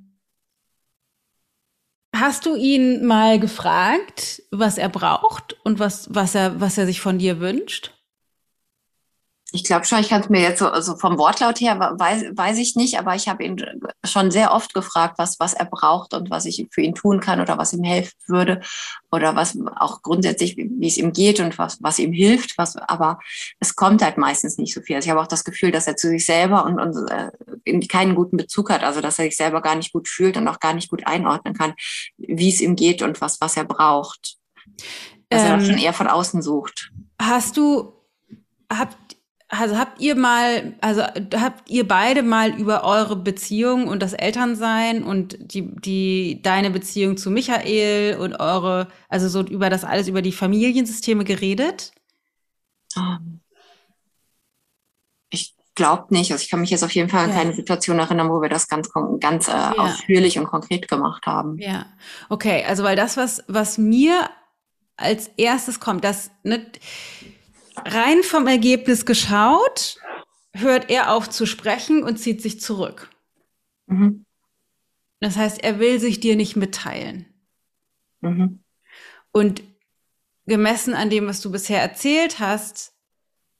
Hast du ihn mal gefragt, was er braucht und was, was er, was er sich von dir wünscht? Ich glaube schon, ich kann es mir jetzt so also vom Wortlaut her weiß, weiß ich nicht, aber ich habe ihn schon sehr oft gefragt, was, was er braucht und was ich für ihn tun kann oder was ihm helfen würde oder was auch grundsätzlich, wie es ihm geht und was, was ihm hilft. Was, aber es kommt halt meistens nicht so viel. Also ich habe auch das Gefühl, dass er zu sich selber und, und äh, keinen guten Bezug hat, also dass er sich selber gar nicht gut fühlt und auch gar nicht gut einordnen kann, wie es ihm geht und was, was er braucht. Dass ähm, er schon eher von außen sucht. Hast du, habt also habt ihr mal, also habt ihr beide mal über eure Beziehung und das Elternsein und die, die, deine Beziehung zu Michael und eure, also so über das alles, über die Familiensysteme geredet? Um, ich glaube nicht. Also ich kann mich jetzt auf jeden Fall an ja. keine Situation erinnern, wo wir das ganz, ganz äh, ja. ausführlich und konkret gemacht haben. Ja, okay. Also weil das, was, was mir als erstes kommt, das, ne, rein vom Ergebnis geschaut, hört er auf zu sprechen und zieht sich zurück. Mhm. Das heißt, er will sich dir nicht mitteilen. Mhm. Und gemessen an dem, was du bisher erzählt hast,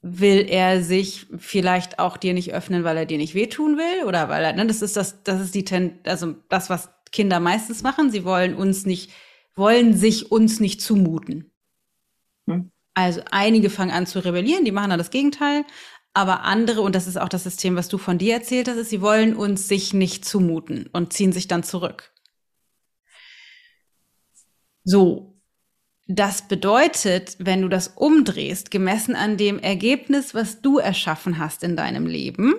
will er sich vielleicht auch dir nicht öffnen, weil er dir nicht wehtun will oder weil er, ne, das ist das, das ist die, Ten, also das, was Kinder meistens machen. Sie wollen uns nicht wollen sich uns nicht zumuten. Also einige fangen an zu rebellieren, die machen dann das Gegenteil, aber andere, und das ist auch das System, was du von dir erzählt hast, ist, sie wollen uns sich nicht zumuten und ziehen sich dann zurück. So. Das bedeutet, wenn du das umdrehst, gemessen an dem Ergebnis, was du erschaffen hast in deinem Leben,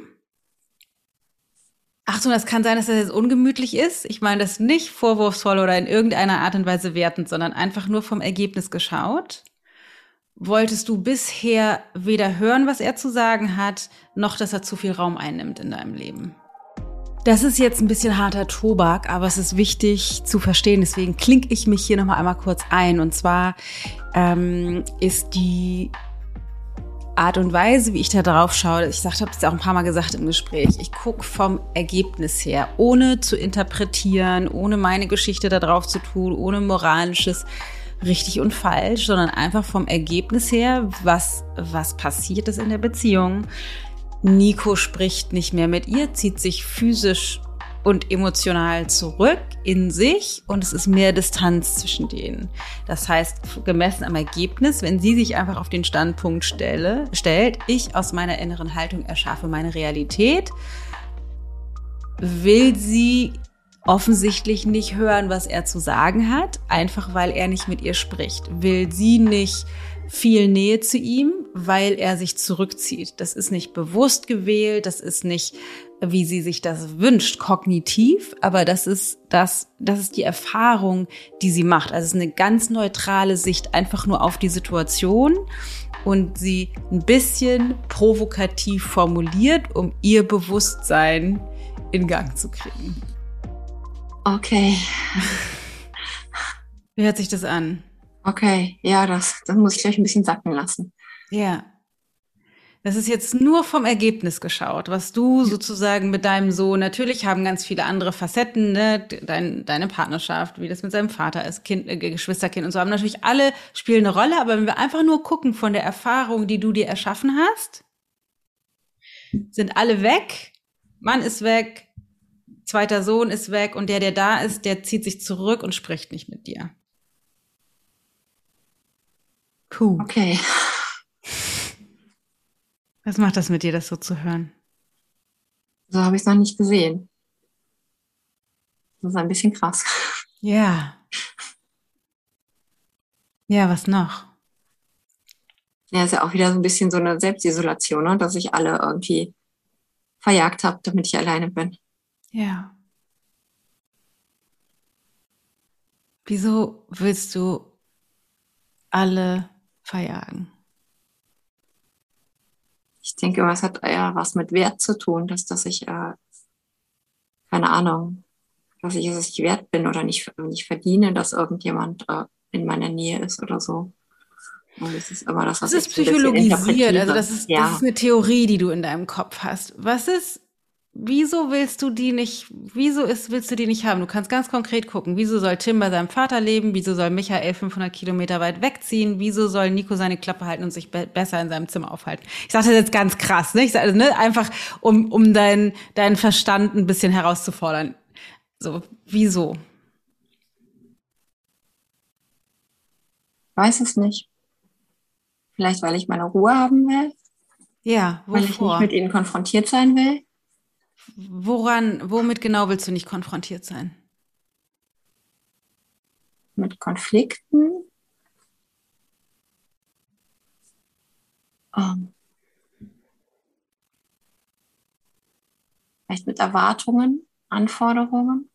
Achtung, das kann sein, dass das jetzt ungemütlich ist. Ich meine das nicht vorwurfsvoll oder in irgendeiner Art und Weise wertend, sondern einfach nur vom Ergebnis geschaut. Wolltest du bisher weder hören, was er zu sagen hat, noch dass er zu viel Raum einnimmt in deinem Leben? Das ist jetzt ein bisschen harter Tobak, aber es ist wichtig zu verstehen. Deswegen klinke ich mich hier nochmal einmal kurz ein. Und zwar ähm, ist die Art und Weise, wie ich da drauf schaue, ich habe es auch ein paar Mal gesagt im Gespräch, ich gucke vom Ergebnis her, ohne zu interpretieren, ohne meine Geschichte da drauf zu tun, ohne moralisches richtig und falsch, sondern einfach vom Ergebnis her, was, was passiert ist in der Beziehung. Nico spricht nicht mehr mit ihr, zieht sich physisch und emotional zurück in sich und es ist mehr Distanz zwischen denen. Das heißt, gemessen am Ergebnis, wenn sie sich einfach auf den Standpunkt stelle, stellt, ich aus meiner inneren Haltung erschaffe meine Realität, will sie offensichtlich nicht hören, was er zu sagen hat, einfach weil er nicht mit ihr spricht. Will sie nicht viel Nähe zu ihm, weil er sich zurückzieht. Das ist nicht bewusst gewählt, das ist nicht, wie sie sich das wünscht, kognitiv, aber das ist das, das ist die Erfahrung, die sie macht. Also es ist eine ganz neutrale Sicht einfach nur auf die Situation und sie ein bisschen provokativ formuliert, um ihr Bewusstsein in Gang zu kriegen. Okay. Wie hört sich das an? Okay, ja, das, das muss ich gleich ein bisschen sacken lassen. Ja. Das ist jetzt nur vom Ergebnis geschaut, was du sozusagen mit deinem Sohn, natürlich haben ganz viele andere Facetten, ne? Dein, deine Partnerschaft, wie das mit seinem Vater ist, Kind, äh, Geschwisterkind und so, haben natürlich alle spielen eine Rolle, aber wenn wir einfach nur gucken von der Erfahrung, die du dir erschaffen hast, sind alle weg, Mann ist weg, zweiter Sohn ist weg und der, der da ist, der zieht sich zurück und spricht nicht mit dir. Puh. Okay. Was macht das mit dir, das so zu hören? So habe ich es noch nicht gesehen. Das ist ein bisschen krass. Ja. Ja, was noch? Ja, ist ja auch wieder so ein bisschen so eine Selbstisolation, ne? dass ich alle irgendwie verjagt habe, damit ich alleine bin. Ja. Wieso willst du alle verjagen? Ich denke, was hat eher was mit Wert zu tun, dass, dass ich, äh, keine Ahnung, dass ich es nicht wert bin oder nicht, nicht verdiene, dass irgendjemand äh, in meiner Nähe ist oder so. Und das ist immer das, was das ist psychologisiert, also das ist, ja. das ist eine Theorie, die du in deinem Kopf hast. Was ist, wieso willst du die nicht, wieso ist, willst du die nicht haben? Du kannst ganz konkret gucken, wieso soll Tim bei seinem Vater leben? Wieso soll Michael 500 Kilometer weit wegziehen? Wieso soll Nico seine Klappe halten und sich be besser in seinem Zimmer aufhalten? Ich sage das jetzt ganz krass, ne? Ich sage, ne? Einfach, um, um deinen dein Verstand ein bisschen herauszufordern. So, wieso? Weiß es nicht. Vielleicht, weil ich meine Ruhe haben will. Ja, wovor? Weil ich nicht mit ihnen konfrontiert sein will. Woran, womit genau willst du nicht konfrontiert sein? Mit Konflikten. Ähm, vielleicht mit Erwartungen, Anforderungen.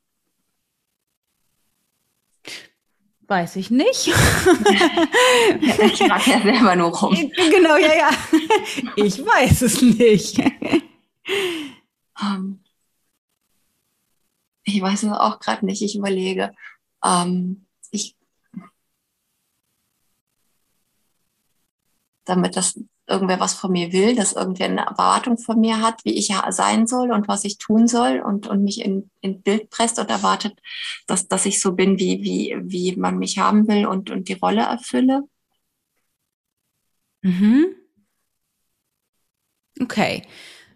Weiß ich nicht. ich frage ja selber nur rum. Genau, ja, ja. Ich weiß es nicht. Ähm, ich weiß es auch gerade nicht. Ich überlege. Ähm, ich, damit das irgendwer was von mir will, dass irgendwer eine Erwartung von mir hat, wie ich ja sein soll und was ich tun soll und, und mich in, in Bild presst und erwartet, dass, dass ich so bin, wie, wie, wie man mich haben will und, und die Rolle erfülle. Mhm. Okay.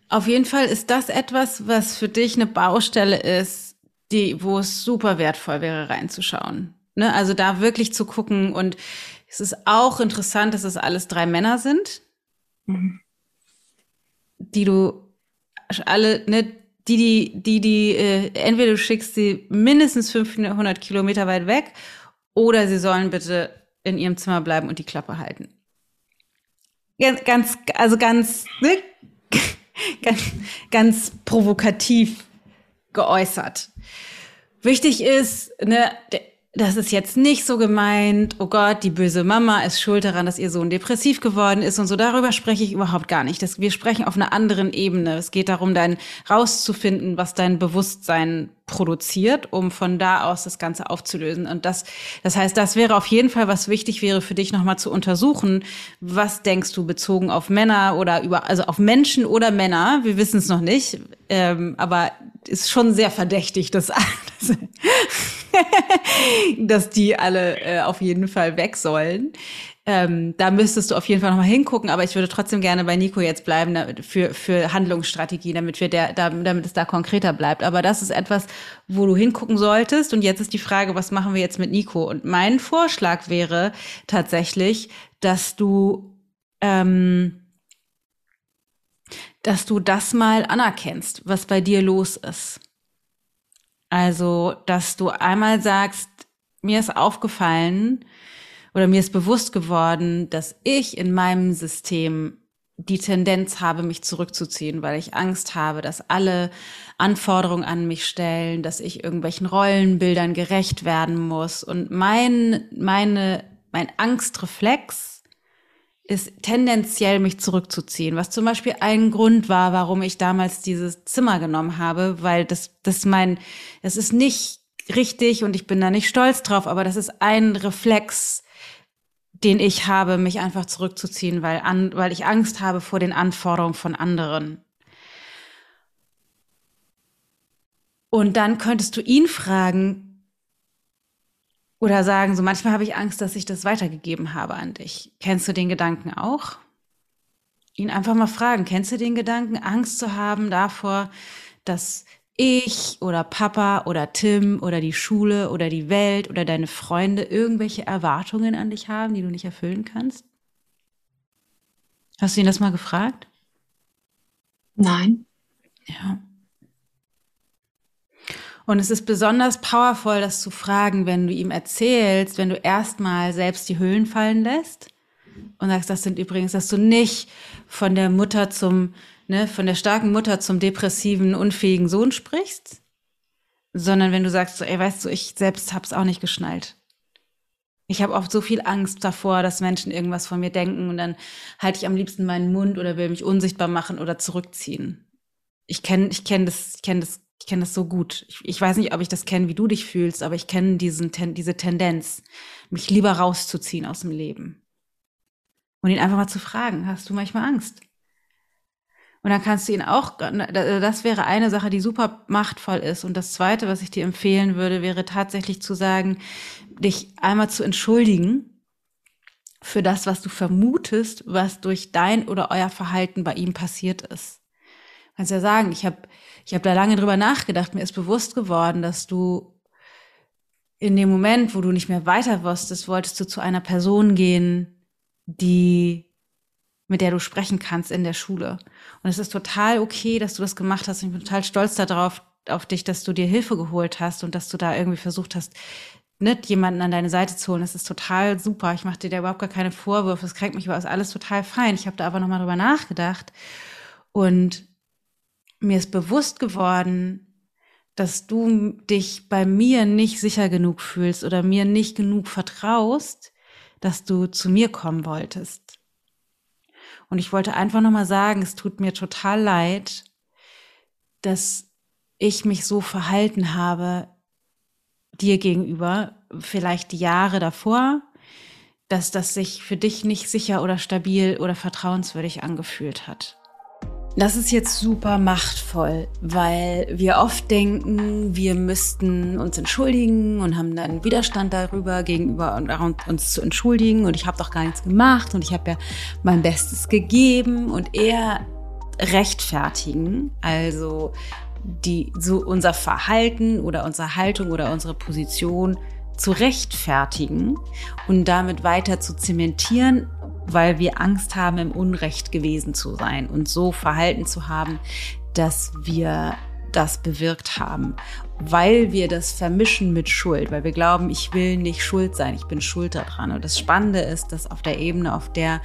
Auf jeden Fall ist das etwas, was für dich eine Baustelle ist, die, wo es super wertvoll wäre, reinzuschauen. Ne? Also da wirklich zu gucken und es ist auch interessant, dass es alles drei Männer sind, mhm. die du alle, ne, die, die, die, die, äh, entweder du schickst sie mindestens 500 Kilometer weit weg oder sie sollen bitte in ihrem Zimmer bleiben und die Klappe halten. Ganz, ganz also ganz, ne? ganz, ganz provokativ geäußert. Wichtig ist, ne, das ist jetzt nicht so gemeint, oh Gott, die böse Mama ist schuld daran, dass ihr Sohn depressiv geworden ist und so. Darüber spreche ich überhaupt gar nicht. Das, wir sprechen auf einer anderen Ebene. Es geht darum, dein rauszufinden, was dein Bewusstsein produziert, um von da aus das Ganze aufzulösen. Und das, das heißt, das wäre auf jeden Fall, was wichtig wäre für dich nochmal zu untersuchen. Was denkst du bezogen auf Männer oder über, also auf Menschen oder Männer? Wir wissen es noch nicht. Ähm, aber ist schon sehr verdächtig, dass, dass die alle äh, auf jeden Fall weg sollen. Ähm, da müsstest du auf jeden Fall nochmal hingucken, aber ich würde trotzdem gerne bei Nico jetzt bleiben für, für Handlungsstrategie, damit wir der, da, damit es da konkreter bleibt. Aber das ist etwas, wo du hingucken solltest. Und jetzt ist die Frage, was machen wir jetzt mit Nico? Und mein Vorschlag wäre tatsächlich, dass du ähm, dass du das mal anerkennst, was bei dir los ist. Also, dass du einmal sagst, mir ist aufgefallen oder mir ist bewusst geworden, dass ich in meinem System die Tendenz habe, mich zurückzuziehen, weil ich Angst habe, dass alle Anforderungen an mich stellen, dass ich irgendwelchen Rollenbildern gerecht werden muss. Und mein, meine, mein Angstreflex ist tendenziell mich zurückzuziehen, was zum Beispiel ein Grund war, warum ich damals dieses Zimmer genommen habe, weil das, das mein, das ist nicht richtig und ich bin da nicht stolz drauf, aber das ist ein Reflex, den ich habe, mich einfach zurückzuziehen, weil, an, weil ich Angst habe vor den Anforderungen von anderen. Und dann könntest du ihn fragen, oder sagen, so manchmal habe ich Angst, dass ich das weitergegeben habe an dich. Kennst du den Gedanken auch? Ihn einfach mal fragen, kennst du den Gedanken, Angst zu haben davor, dass ich oder Papa oder Tim oder die Schule oder die Welt oder deine Freunde irgendwelche Erwartungen an dich haben, die du nicht erfüllen kannst? Hast du ihn das mal gefragt? Nein. Ja. Und es ist besonders powerful, das zu fragen, wenn du ihm erzählst, wenn du erstmal selbst die Hüllen fallen lässt und sagst, das sind übrigens, dass du nicht von der Mutter zum, ne, von der starken Mutter zum depressiven, unfähigen Sohn sprichst, sondern wenn du sagst, so, ey, weißt du, ich selbst hab's auch nicht geschnallt. Ich habe oft so viel Angst davor, dass Menschen irgendwas von mir denken und dann halte ich am liebsten meinen Mund oder will mich unsichtbar machen oder zurückziehen. Ich kenne ich kenn das, ich kenne das ich kenne das so gut. Ich, ich, weiß nicht, ob ich das kenne, wie du dich fühlst, aber ich kenne diesen, ten, diese Tendenz, mich lieber rauszuziehen aus dem Leben. Und ihn einfach mal zu fragen, hast du manchmal Angst? Und dann kannst du ihn auch, das wäre eine Sache, die super machtvoll ist. Und das zweite, was ich dir empfehlen würde, wäre tatsächlich zu sagen, dich einmal zu entschuldigen für das, was du vermutest, was durch dein oder euer Verhalten bei ihm passiert ist. Du kannst ja sagen, ich habe ich habe da lange drüber nachgedacht. Mir ist bewusst geworden, dass du in dem Moment, wo du nicht mehr weiter wusstest, wolltest du zu einer Person gehen, die mit der du sprechen kannst in der Schule. Und es ist total okay, dass du das gemacht hast. Ich bin total stolz darauf, auf dich, dass du dir Hilfe geholt hast und dass du da irgendwie versucht hast, nicht jemanden an deine Seite zu holen. Das ist total super. Ich mache dir da überhaupt gar keine Vorwürfe. Es kränkt mich ist alles total fein. Ich habe da aber nochmal drüber nachgedacht. Und mir ist bewusst geworden, dass du dich bei mir nicht sicher genug fühlst oder mir nicht genug vertraust, dass du zu mir kommen wolltest. Und ich wollte einfach nochmal sagen, es tut mir total leid, dass ich mich so verhalten habe dir gegenüber, vielleicht die Jahre davor, dass das sich für dich nicht sicher oder stabil oder vertrauenswürdig angefühlt hat. Das ist jetzt super machtvoll, weil wir oft denken, wir müssten uns entschuldigen und haben dann Widerstand darüber, gegenüber uns zu entschuldigen. Und ich habe doch gar nichts gemacht und ich habe ja mein Bestes gegeben und eher rechtfertigen, also die so unser Verhalten oder unsere Haltung oder unsere Position zu rechtfertigen und damit weiter zu zementieren, weil wir Angst haben, im Unrecht gewesen zu sein und so Verhalten zu haben, dass wir das bewirkt haben, weil wir das vermischen mit Schuld, weil wir glauben, ich will nicht schuld sein, ich bin schuld daran. Und das Spannende ist, dass auf der Ebene, auf der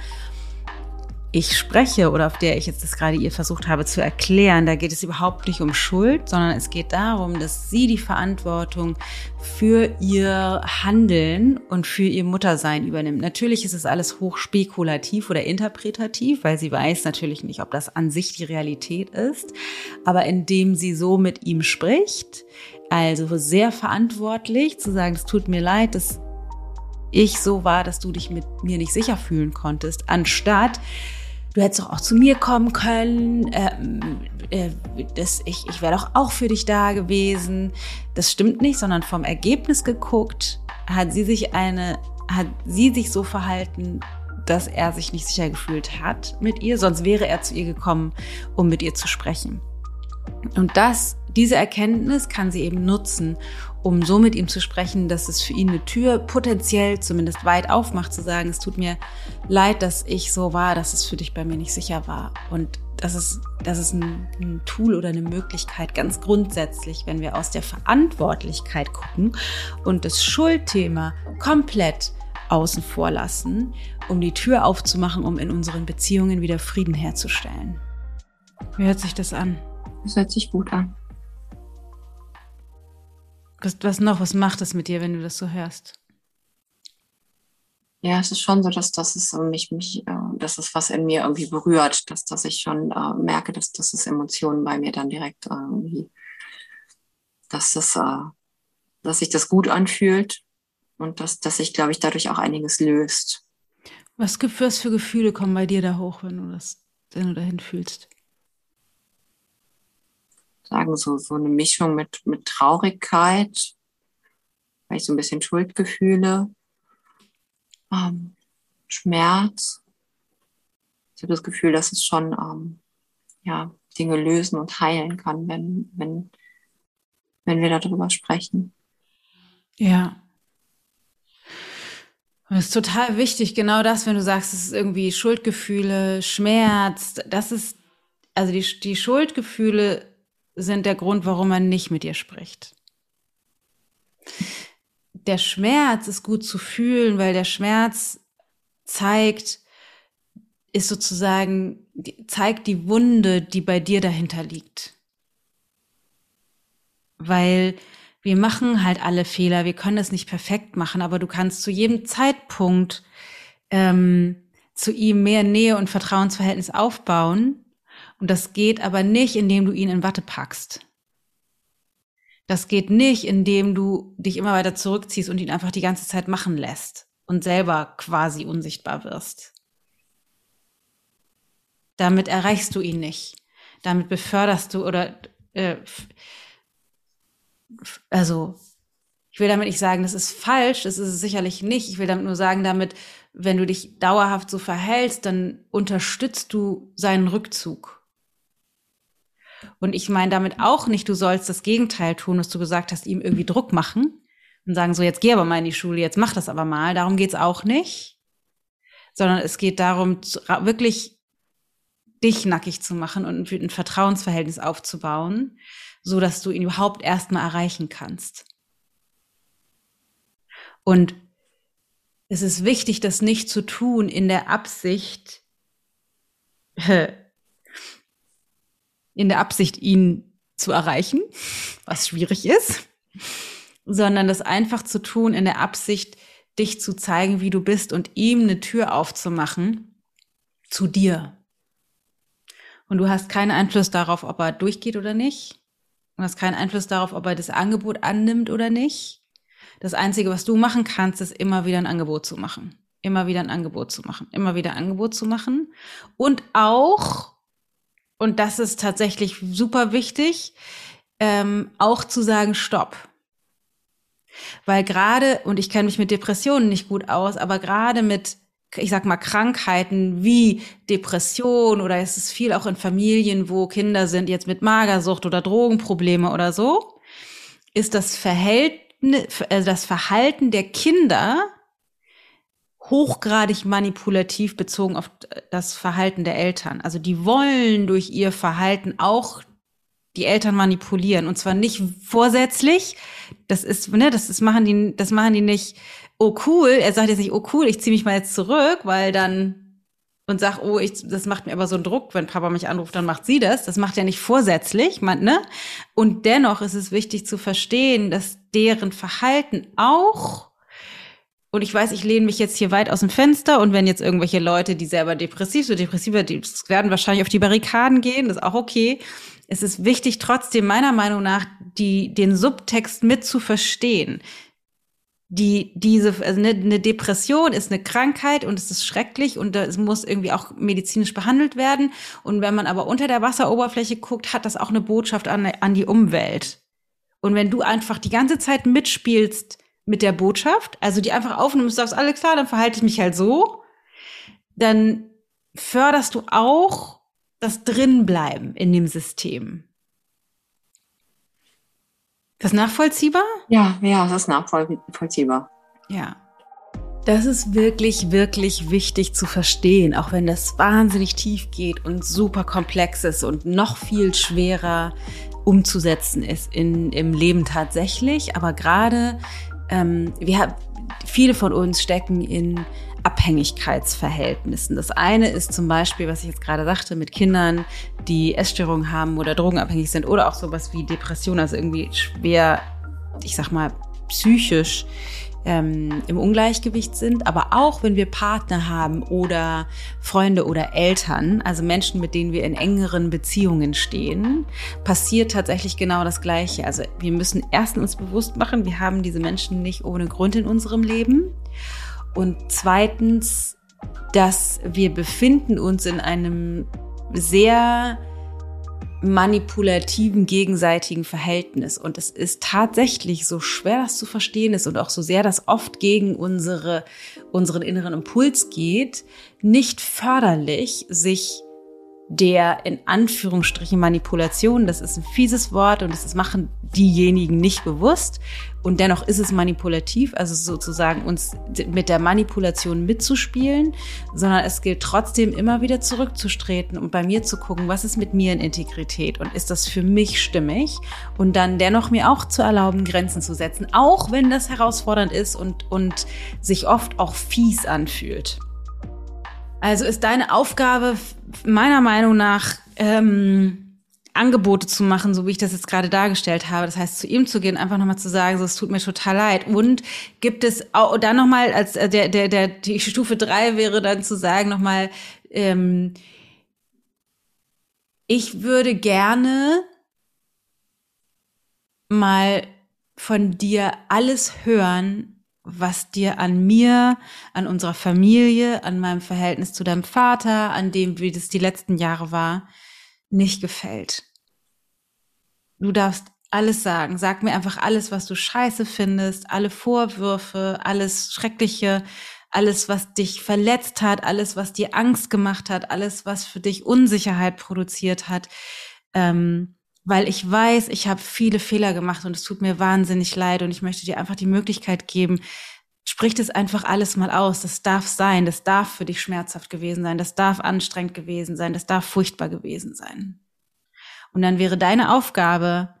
ich spreche oder auf der ich jetzt das gerade ihr versucht habe zu erklären, da geht es überhaupt nicht um Schuld, sondern es geht darum, dass sie die Verantwortung für ihr Handeln und für ihr Muttersein übernimmt. Natürlich ist es alles hoch spekulativ oder interpretativ, weil sie weiß natürlich nicht, ob das an sich die Realität ist. Aber indem sie so mit ihm spricht, also sehr verantwortlich zu sagen, es tut mir leid, dass ich so war, dass du dich mit mir nicht sicher fühlen konntest, anstatt du hättest doch auch zu mir kommen können, ähm, äh, das, ich, ich wäre doch auch für dich da gewesen. Das stimmt nicht, sondern vom Ergebnis geguckt, hat sie sich eine, hat sie sich so verhalten, dass er sich nicht sicher gefühlt hat mit ihr, sonst wäre er zu ihr gekommen, um mit ihr zu sprechen. Und das, diese Erkenntnis kann sie eben nutzen, um so mit ihm zu sprechen, dass es für ihn eine Tür potenziell zumindest weit aufmacht, zu sagen, es tut mir leid, dass ich so war, dass es für dich bei mir nicht sicher war. Und das ist, das ist ein, ein Tool oder eine Möglichkeit ganz grundsätzlich, wenn wir aus der Verantwortlichkeit gucken und das Schuldthema komplett außen vor lassen, um die Tür aufzumachen, um in unseren Beziehungen wieder Frieden herzustellen. Wie hört sich das an? Das hört sich gut an. Was, was noch? Was macht es mit dir, wenn du das so hörst? Ja, es ist schon so, dass das ist mich, mich, äh, dass es was in mir irgendwie berührt, dass, dass ich schon äh, merke, dass, dass es Emotionen bei mir dann direkt äh, irgendwie, dass das, äh, dass sich das gut anfühlt und dass, dass sich, glaube ich, dadurch auch einiges löst. Was, was für Gefühle kommen bei dir da hoch, wenn du das, wenn du dahin fühlst? Sagen, so, so eine Mischung mit, mit Traurigkeit, vielleicht so ein bisschen Schuldgefühle, ähm, Schmerz. Ich habe das Gefühl, dass es schon ähm, ja, Dinge lösen und heilen kann, wenn, wenn, wenn wir darüber sprechen. Ja. Es ist total wichtig, genau das, wenn du sagst, es ist irgendwie Schuldgefühle, Schmerz, das ist, also die, die Schuldgefühle sind der Grund, warum man nicht mit dir spricht. Der Schmerz ist gut zu fühlen, weil der Schmerz zeigt, ist sozusagen, zeigt die Wunde, die bei dir dahinter liegt. Weil wir machen halt alle Fehler, wir können es nicht perfekt machen, aber du kannst zu jedem Zeitpunkt ähm, zu ihm mehr Nähe und Vertrauensverhältnis aufbauen, und das geht aber nicht, indem du ihn in Watte packst. Das geht nicht, indem du dich immer weiter zurückziehst und ihn einfach die ganze Zeit machen lässt und selber quasi unsichtbar wirst. Damit erreichst du ihn nicht. Damit beförderst du oder äh, also ich will damit nicht sagen, das ist falsch, das ist es sicherlich nicht. Ich will damit nur sagen, damit, wenn du dich dauerhaft so verhältst, dann unterstützt du seinen Rückzug. Und ich meine damit auch nicht, du sollst das Gegenteil tun, was du gesagt hast, ihm irgendwie Druck machen und sagen, so jetzt geh aber mal in die Schule, jetzt mach das aber mal. Darum geht's auch nicht. Sondern es geht darum, wirklich dich nackig zu machen und ein Vertrauensverhältnis aufzubauen, so dass du ihn überhaupt erstmal erreichen kannst. Und es ist wichtig, das nicht zu tun in der Absicht, in der Absicht, ihn zu erreichen, was schwierig ist, sondern das einfach zu tun in der Absicht, dich zu zeigen, wie du bist und ihm eine Tür aufzumachen zu dir. Und du hast keinen Einfluss darauf, ob er durchgeht oder nicht. Du hast keinen Einfluss darauf, ob er das Angebot annimmt oder nicht. Das Einzige, was du machen kannst, ist immer wieder ein Angebot zu machen. Immer wieder ein Angebot zu machen. Immer wieder ein Angebot zu machen. Und auch und das ist tatsächlich super wichtig, ähm, auch zu sagen, stopp. Weil gerade, und ich kenne mich mit Depressionen nicht gut aus, aber gerade mit, ich sag mal, Krankheiten wie Depression oder es ist viel auch in Familien, wo Kinder sind jetzt mit Magersucht oder Drogenprobleme oder so, ist das Verhältnis also das Verhalten der Kinder hochgradig manipulativ bezogen auf das Verhalten der Eltern. Also die wollen durch ihr Verhalten auch die Eltern manipulieren und zwar nicht vorsätzlich. Das ist, ne, das ist, machen die, das machen die nicht. Oh cool, er sagt jetzt nicht, oh cool, ich ziehe mich mal jetzt zurück, weil dann und sag, oh, ich, das macht mir aber so einen Druck, wenn Papa mich anruft, dann macht sie das. Das macht er nicht vorsätzlich, man, ne? Und dennoch ist es wichtig zu verstehen, dass deren Verhalten auch und ich weiß, ich lehne mich jetzt hier weit aus dem Fenster und wenn jetzt irgendwelche Leute, die selber depressiv sind, depressiver, die werden wahrscheinlich auf die Barrikaden gehen, das ist auch okay. Es ist wichtig, trotzdem meiner Meinung nach, die, den Subtext mit zu verstehen. Die, diese, also eine, eine Depression ist eine Krankheit und es ist schrecklich und es muss irgendwie auch medizinisch behandelt werden. Und wenn man aber unter der Wasseroberfläche guckt, hat das auch eine Botschaft an, an die Umwelt. Und wenn du einfach die ganze Zeit mitspielst, mit der Botschaft, also die einfach aufnimmst, sagst, alles klar, dann verhalte ich mich halt so, dann förderst du auch das Drinbleiben in dem System. Ist das nachvollziehbar? Ja, ja, das ist nachvollziehbar. Ja. Das ist wirklich, wirklich wichtig zu verstehen, auch wenn das wahnsinnig tief geht und super komplex ist und noch viel schwerer umzusetzen ist in, im Leben tatsächlich. Aber gerade ähm, wir haben, viele von uns stecken in Abhängigkeitsverhältnissen. Das eine ist zum Beispiel, was ich jetzt gerade sagte, mit Kindern, die Essstörungen haben oder drogenabhängig sind oder auch sowas wie Depression, also irgendwie schwer, ich sag mal, psychisch ähm, im Ungleichgewicht sind, aber auch wenn wir Partner haben oder Freunde oder Eltern, also Menschen, mit denen wir in engeren Beziehungen stehen, passiert tatsächlich genau das Gleiche. Also wir müssen erst uns bewusst machen, wir haben diese Menschen nicht ohne Grund in unserem Leben. Und zweitens, dass wir befinden uns in einem sehr manipulativen gegenseitigen Verhältnis. Und es ist tatsächlich so schwer, das zu verstehen ist und auch so sehr das oft gegen unsere, unseren inneren Impuls geht, nicht förderlich, sich der in Anführungsstrichen Manipulation, das ist ein fieses Wort und das machen diejenigen nicht bewusst und dennoch ist es manipulativ, also sozusagen uns mit der Manipulation mitzuspielen, sondern es gilt trotzdem immer wieder zurückzustreten und bei mir zu gucken, was ist mit mir in Integrität und ist das für mich stimmig und dann dennoch mir auch zu erlauben, Grenzen zu setzen, auch wenn das herausfordernd ist und, und sich oft auch fies anfühlt. Also ist deine Aufgabe meiner Meinung nach ähm, Angebote zu machen, so wie ich das jetzt gerade dargestellt habe. Das heißt, zu ihm zu gehen, einfach nochmal zu sagen, so es tut mir total leid. Und gibt es auch dann nochmal, als äh, der, der, der, die Stufe drei wäre dann zu sagen, nochmal, ähm, ich würde gerne mal von dir alles hören, was dir an mir, an unserer Familie, an meinem Verhältnis zu deinem Vater, an dem, wie das die letzten Jahre war, nicht gefällt. Du darfst alles sagen. Sag mir einfach alles, was du scheiße findest, alle Vorwürfe, alles Schreckliche, alles, was dich verletzt hat, alles, was dir Angst gemacht hat, alles, was für dich Unsicherheit produziert hat. Ähm, weil ich weiß, ich habe viele Fehler gemacht und es tut mir wahnsinnig leid und ich möchte dir einfach die Möglichkeit geben, sprich das einfach alles mal aus. Das darf sein, das darf für dich schmerzhaft gewesen sein, das darf anstrengend gewesen sein, das darf furchtbar gewesen sein. Und dann wäre deine Aufgabe,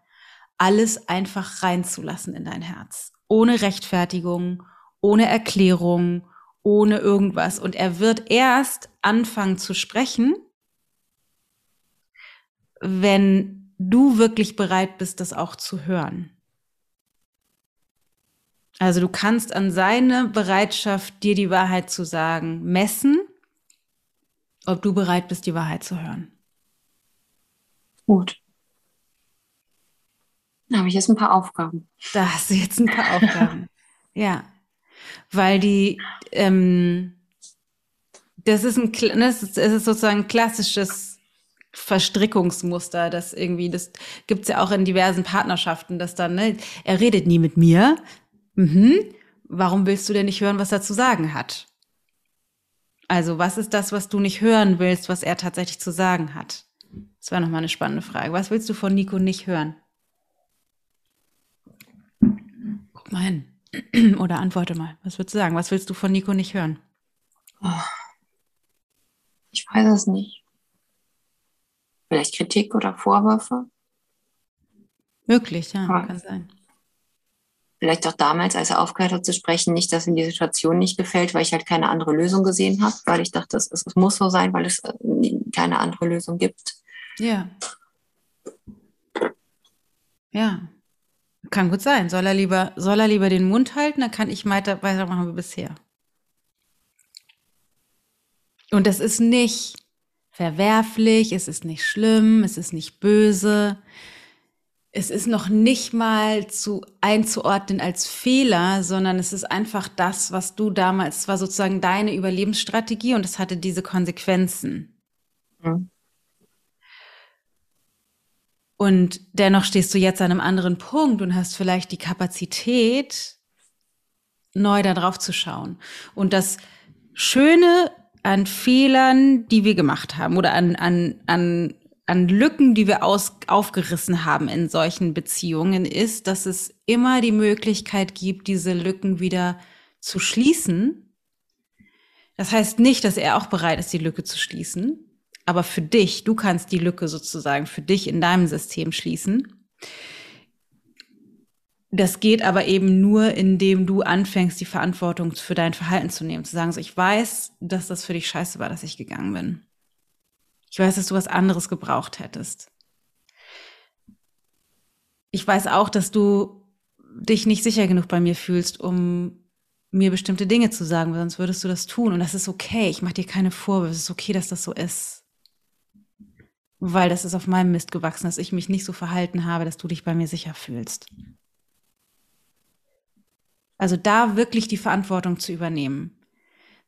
alles einfach reinzulassen in dein Herz, ohne Rechtfertigung, ohne Erklärung, ohne irgendwas. Und er wird erst anfangen zu sprechen, wenn du wirklich bereit bist, das auch zu hören. Also du kannst an seine Bereitschaft, dir die Wahrheit zu sagen, messen, ob du bereit bist, die Wahrheit zu hören. Gut. Da habe ich jetzt ein paar Aufgaben. Da hast du jetzt ein paar Aufgaben. ja. Weil die, ähm, das ist ein, das ist, das ist sozusagen ein klassisches Verstrickungsmuster, das irgendwie, das gibt's ja auch in diversen Partnerschaften, dass dann, ne, er redet nie mit mir. Mhm. Warum willst du denn nicht hören, was er zu sagen hat? Also, was ist das, was du nicht hören willst, was er tatsächlich zu sagen hat? Das war nochmal eine spannende Frage. Was willst du von Nico nicht hören? mal hin. Oder antworte mal. Was würdest du sagen? Was willst du von Nico nicht hören? Oh. Ich weiß es nicht. Vielleicht Kritik oder Vorwürfe? Möglich, ja, ja. kann sein. Vielleicht auch damals, als er aufgehört hat zu sprechen, nicht, dass ihm die Situation nicht gefällt, weil ich halt keine andere Lösung gesehen habe, weil ich dachte, es, es muss so sein, weil es äh, keine andere Lösung gibt. Ja. Ja. Kann gut sein. Soll er lieber, soll er lieber den Mund halten, dann kann ich weiter, weitermachen wie bisher. Und das ist nicht verwerflich, es ist nicht schlimm, es ist nicht böse. Es ist noch nicht mal zu einzuordnen als Fehler, sondern es ist einfach das, was du damals, es war sozusagen deine Überlebensstrategie und es hatte diese Konsequenzen. Mhm. Und dennoch stehst du jetzt an einem anderen Punkt und hast vielleicht die Kapazität, neu da drauf zu schauen. Und das Schöne an Fehlern, die wir gemacht haben oder an, an, an, an Lücken, die wir aus, aufgerissen haben in solchen Beziehungen, ist, dass es immer die Möglichkeit gibt, diese Lücken wieder zu schließen. Das heißt nicht, dass er auch bereit ist, die Lücke zu schließen aber für dich, du kannst die Lücke sozusagen für dich in deinem System schließen. Das geht aber eben nur, indem du anfängst, die Verantwortung für dein Verhalten zu nehmen. Zu sagen, so, ich weiß, dass das für dich scheiße war, dass ich gegangen bin. Ich weiß, dass du was anderes gebraucht hättest. Ich weiß auch, dass du dich nicht sicher genug bei mir fühlst, um mir bestimmte Dinge zu sagen, weil sonst würdest du das tun. Und das ist okay. Ich mache dir keine Vorwürfe. Es ist okay, dass das so ist weil das ist auf meinem Mist gewachsen, dass ich mich nicht so verhalten habe, dass du dich bei mir sicher fühlst. Also da wirklich die Verantwortung zu übernehmen.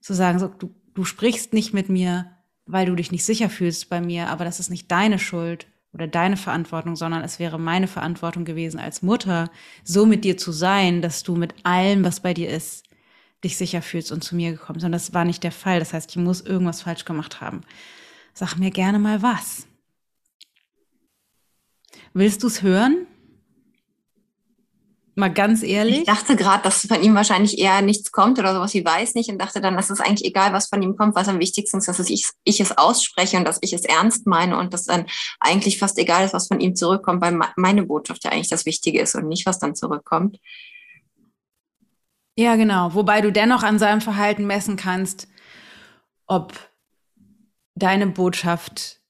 Zu sagen, so, du, du sprichst nicht mit mir, weil du dich nicht sicher fühlst bei mir, aber das ist nicht deine Schuld oder deine Verantwortung, sondern es wäre meine Verantwortung gewesen als Mutter, so mit dir zu sein, dass du mit allem, was bei dir ist, dich sicher fühlst und zu mir gekommen bist. Und das war nicht der Fall. Das heißt, ich muss irgendwas falsch gemacht haben. Sag mir gerne mal was. Willst du es hören? Mal ganz ehrlich. Ich dachte gerade, dass von ihm wahrscheinlich eher nichts kommt oder sowas wie weiß nicht und dachte dann, dass es eigentlich egal, was von ihm kommt, was am wichtigsten ist, dass ich, ich es ausspreche und dass ich es ernst meine und dass dann eigentlich fast egal ist, was von ihm zurückkommt, weil meine Botschaft ja eigentlich das Wichtige ist und nicht, was dann zurückkommt. Ja, genau. Wobei du dennoch an seinem Verhalten messen kannst, ob deine Botschaft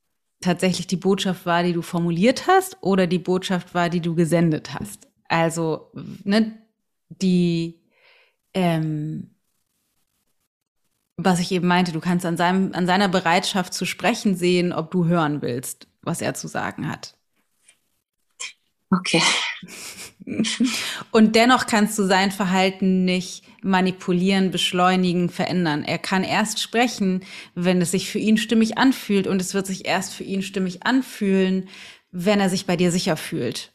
tatsächlich die Botschaft war, die du formuliert hast oder die Botschaft war, die du gesendet hast. Also, ne, die, ähm, was ich eben meinte, du kannst an seinem, an seiner Bereitschaft zu sprechen sehen, ob du hören willst, was er zu sagen hat. Okay. Und dennoch kannst du sein Verhalten nicht manipulieren, beschleunigen, verändern. Er kann erst sprechen, wenn es sich für ihn stimmig anfühlt und es wird sich erst für ihn stimmig anfühlen, wenn er sich bei dir sicher fühlt.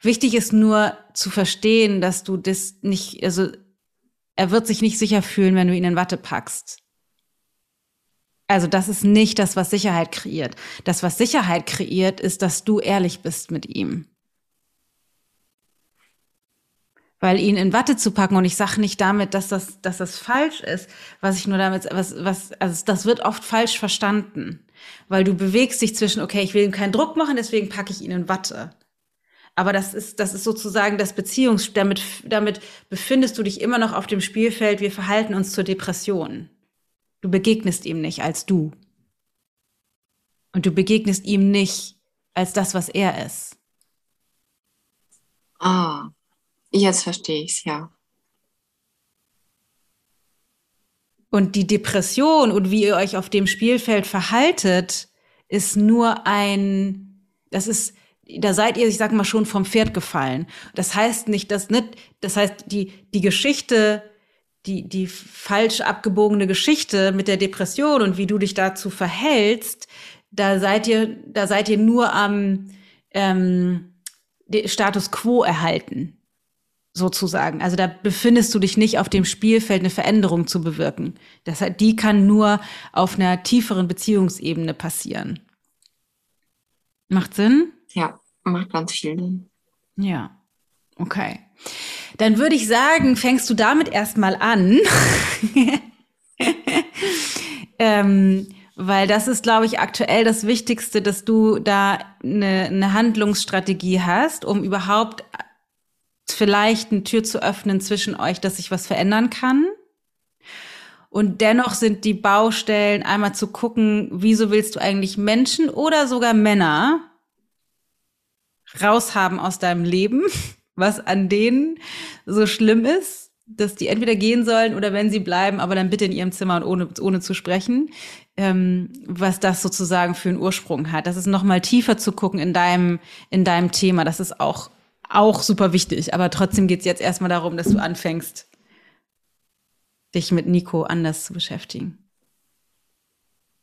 Wichtig ist nur zu verstehen, dass du das nicht, also er wird sich nicht sicher fühlen, wenn du ihn in Watte packst. Also das ist nicht das, was Sicherheit kreiert. Das, was Sicherheit kreiert, ist, dass du ehrlich bist mit ihm. Weil ihn in Watte zu packen, und ich sage nicht damit, dass das, dass das falsch ist, was ich nur damit, was, was, also das wird oft falsch verstanden. Weil du bewegst dich zwischen, okay, ich will ihm keinen Druck machen, deswegen packe ich ihn in Watte. Aber das ist, das ist sozusagen das Beziehungs, damit, damit befindest du dich immer noch auf dem Spielfeld, wir verhalten uns zur Depression. Du begegnest ihm nicht als du. Und du begegnest ihm nicht als das, was er ist. Ah, jetzt verstehe ich es, ja. Und die Depression und wie ihr euch auf dem Spielfeld verhaltet, ist nur ein, das ist, da seid ihr, ich sag mal, schon vom Pferd gefallen. Das heißt nicht, dass nicht, das heißt, die, die Geschichte die, die falsch abgebogene Geschichte mit der Depression und wie du dich dazu verhältst, da seid ihr, da seid ihr nur am ähm, Status quo erhalten, sozusagen. Also da befindest du dich nicht auf dem Spielfeld, eine Veränderung zu bewirken. Das, die kann nur auf einer tieferen Beziehungsebene passieren. Macht Sinn? Ja, macht ganz viel Sinn. Ja. Okay. Dann würde ich sagen, fängst du damit erstmal an. ähm, weil das ist, glaube ich, aktuell das Wichtigste, dass du da eine, eine Handlungsstrategie hast, um überhaupt vielleicht eine Tür zu öffnen zwischen euch, dass sich was verändern kann. Und dennoch sind die Baustellen einmal zu gucken, wieso willst du eigentlich Menschen oder sogar Männer raushaben aus deinem Leben, was an denen so schlimm ist, dass die entweder gehen sollen oder wenn sie bleiben, aber dann bitte in ihrem Zimmer und ohne, ohne zu sprechen, ähm, was das sozusagen für einen Ursprung hat. Das ist nochmal tiefer zu gucken in deinem, in deinem Thema. Das ist auch, auch super wichtig. Aber trotzdem geht es jetzt erstmal darum, dass du anfängst, dich mit Nico anders zu beschäftigen.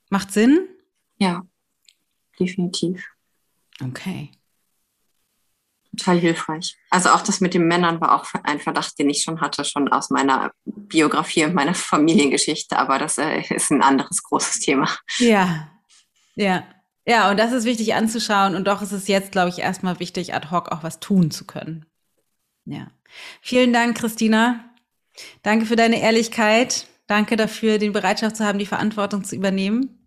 Macht Sinn? Ja, definitiv. Okay. Total hilfreich. Also auch das mit den Männern war auch ein Verdacht, den ich schon hatte, schon aus meiner Biografie und meiner Familiengeschichte, aber das äh, ist ein anderes großes Thema. Ja, ja. Ja, und das ist wichtig anzuschauen und doch ist es jetzt, glaube ich, erstmal wichtig, ad hoc auch was tun zu können. Ja. Vielen Dank, Christina. Danke für deine Ehrlichkeit. Danke dafür, den Bereitschaft zu haben, die Verantwortung zu übernehmen.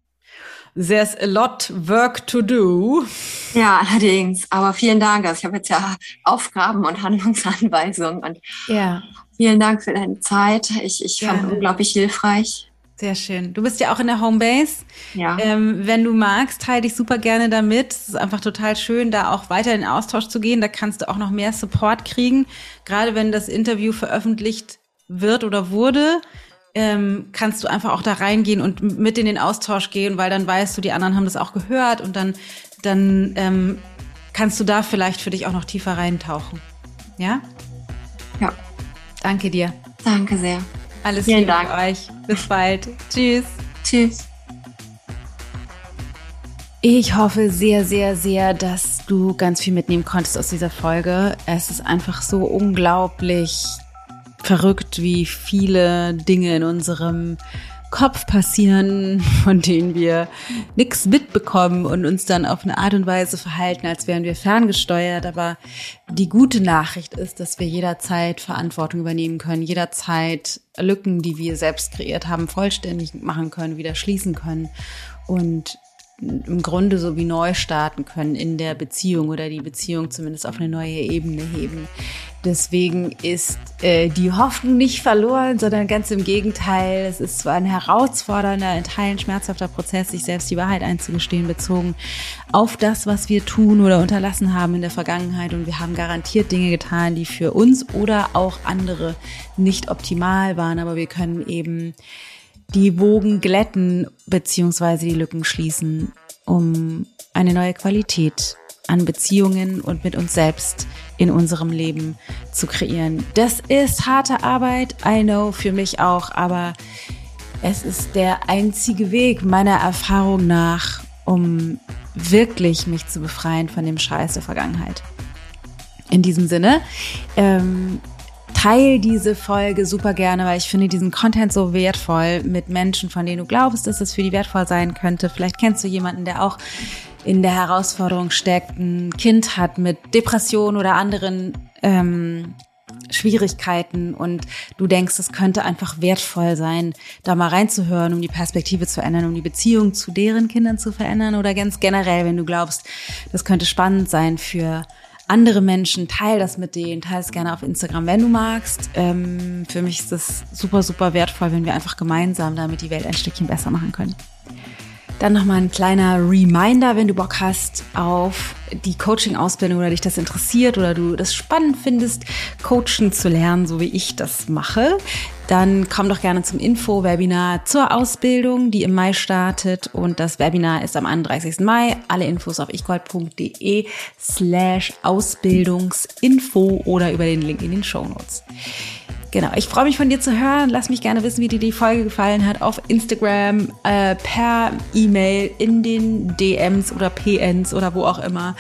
There's a lot work to do. Ja, allerdings. Aber vielen Dank. Also ich habe jetzt ja Aufgaben und Handlungsanweisungen und ja. vielen Dank für deine Zeit. Ich, ich fand es unglaublich hilfreich. Sehr schön. Du bist ja auch in der Homebase. Ja. Ähm, wenn du magst, teile dich super gerne damit. Es ist einfach total schön, da auch weiter in Austausch zu gehen. Da kannst du auch noch mehr Support kriegen. Gerade wenn das Interview veröffentlicht wird oder wurde, ähm, kannst du einfach auch da reingehen und mit in den Austausch gehen, weil dann weißt du, die anderen haben das auch gehört und dann, dann ähm, kannst du da vielleicht für dich auch noch tiefer reintauchen. Ja? Ja. Danke dir. Danke sehr. Alles Vielen Liebe Dank. für euch. Bis bald. Tschüss. Tschüss. Ich hoffe sehr, sehr, sehr, dass du ganz viel mitnehmen konntest aus dieser Folge. Es ist einfach so unglaublich verrückt, wie viele Dinge in unserem Kopf passieren, von denen wir nichts mitbekommen und uns dann auf eine Art und Weise verhalten, als wären wir ferngesteuert. Aber die gute Nachricht ist, dass wir jederzeit Verantwortung übernehmen können, jederzeit Lücken, die wir selbst kreiert haben, vollständig machen können, wieder schließen können und im Grunde so wie neu starten können in der Beziehung oder die Beziehung zumindest auf eine neue Ebene heben. Deswegen ist äh, die Hoffnung nicht verloren, sondern ganz im Gegenteil. Es ist zwar ein herausfordernder, in Teilen schmerzhafter Prozess, sich selbst die Wahrheit einzugestehen, bezogen auf das, was wir tun oder unterlassen haben in der Vergangenheit. Und wir haben garantiert Dinge getan, die für uns oder auch andere nicht optimal waren. Aber wir können eben die Wogen glätten beziehungsweise die Lücken schließen, um eine neue Qualität an Beziehungen und mit uns selbst in unserem Leben zu kreieren. Das ist harte Arbeit, I know, für mich auch, aber es ist der einzige Weg meiner Erfahrung nach, um wirklich mich zu befreien von dem Scheiß der Vergangenheit. In diesem Sinne, ähm, teil diese Folge super gerne, weil ich finde diesen Content so wertvoll mit Menschen, von denen du glaubst, dass es für die wertvoll sein könnte. Vielleicht kennst du jemanden, der auch in der Herausforderung steckt, ein Kind hat mit Depression oder anderen ähm, Schwierigkeiten und du denkst, es könnte einfach wertvoll sein, da mal reinzuhören, um die Perspektive zu ändern, um die Beziehung zu deren Kindern zu verändern oder ganz generell, wenn du glaubst, das könnte spannend sein für andere Menschen, teil das mit denen, teil es gerne auf Instagram, wenn du magst. Ähm, für mich ist das super, super wertvoll, wenn wir einfach gemeinsam damit die Welt ein Stückchen besser machen können. Dann nochmal ein kleiner Reminder, wenn du Bock hast auf die Coaching-Ausbildung oder dich das interessiert oder du das spannend findest, Coachen zu lernen, so wie ich das mache, dann komm doch gerne zum Info-Webinar zur Ausbildung, die im Mai startet. Und das Webinar ist am 31. Mai. Alle Infos auf ichgold.de slash Ausbildungsinfo oder über den Link in den Show Notes. Genau, ich freue mich von dir zu hören. Lass mich gerne wissen, wie dir die Folge gefallen hat auf Instagram, äh, per E-Mail, in den DMs oder PNs oder wo auch immer.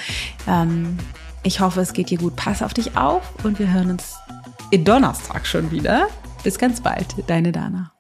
Ähm, ich hoffe, es geht dir gut. Pass auf dich auf und wir hören uns in Donnerstag schon wieder. Bis ganz bald, deine Dana.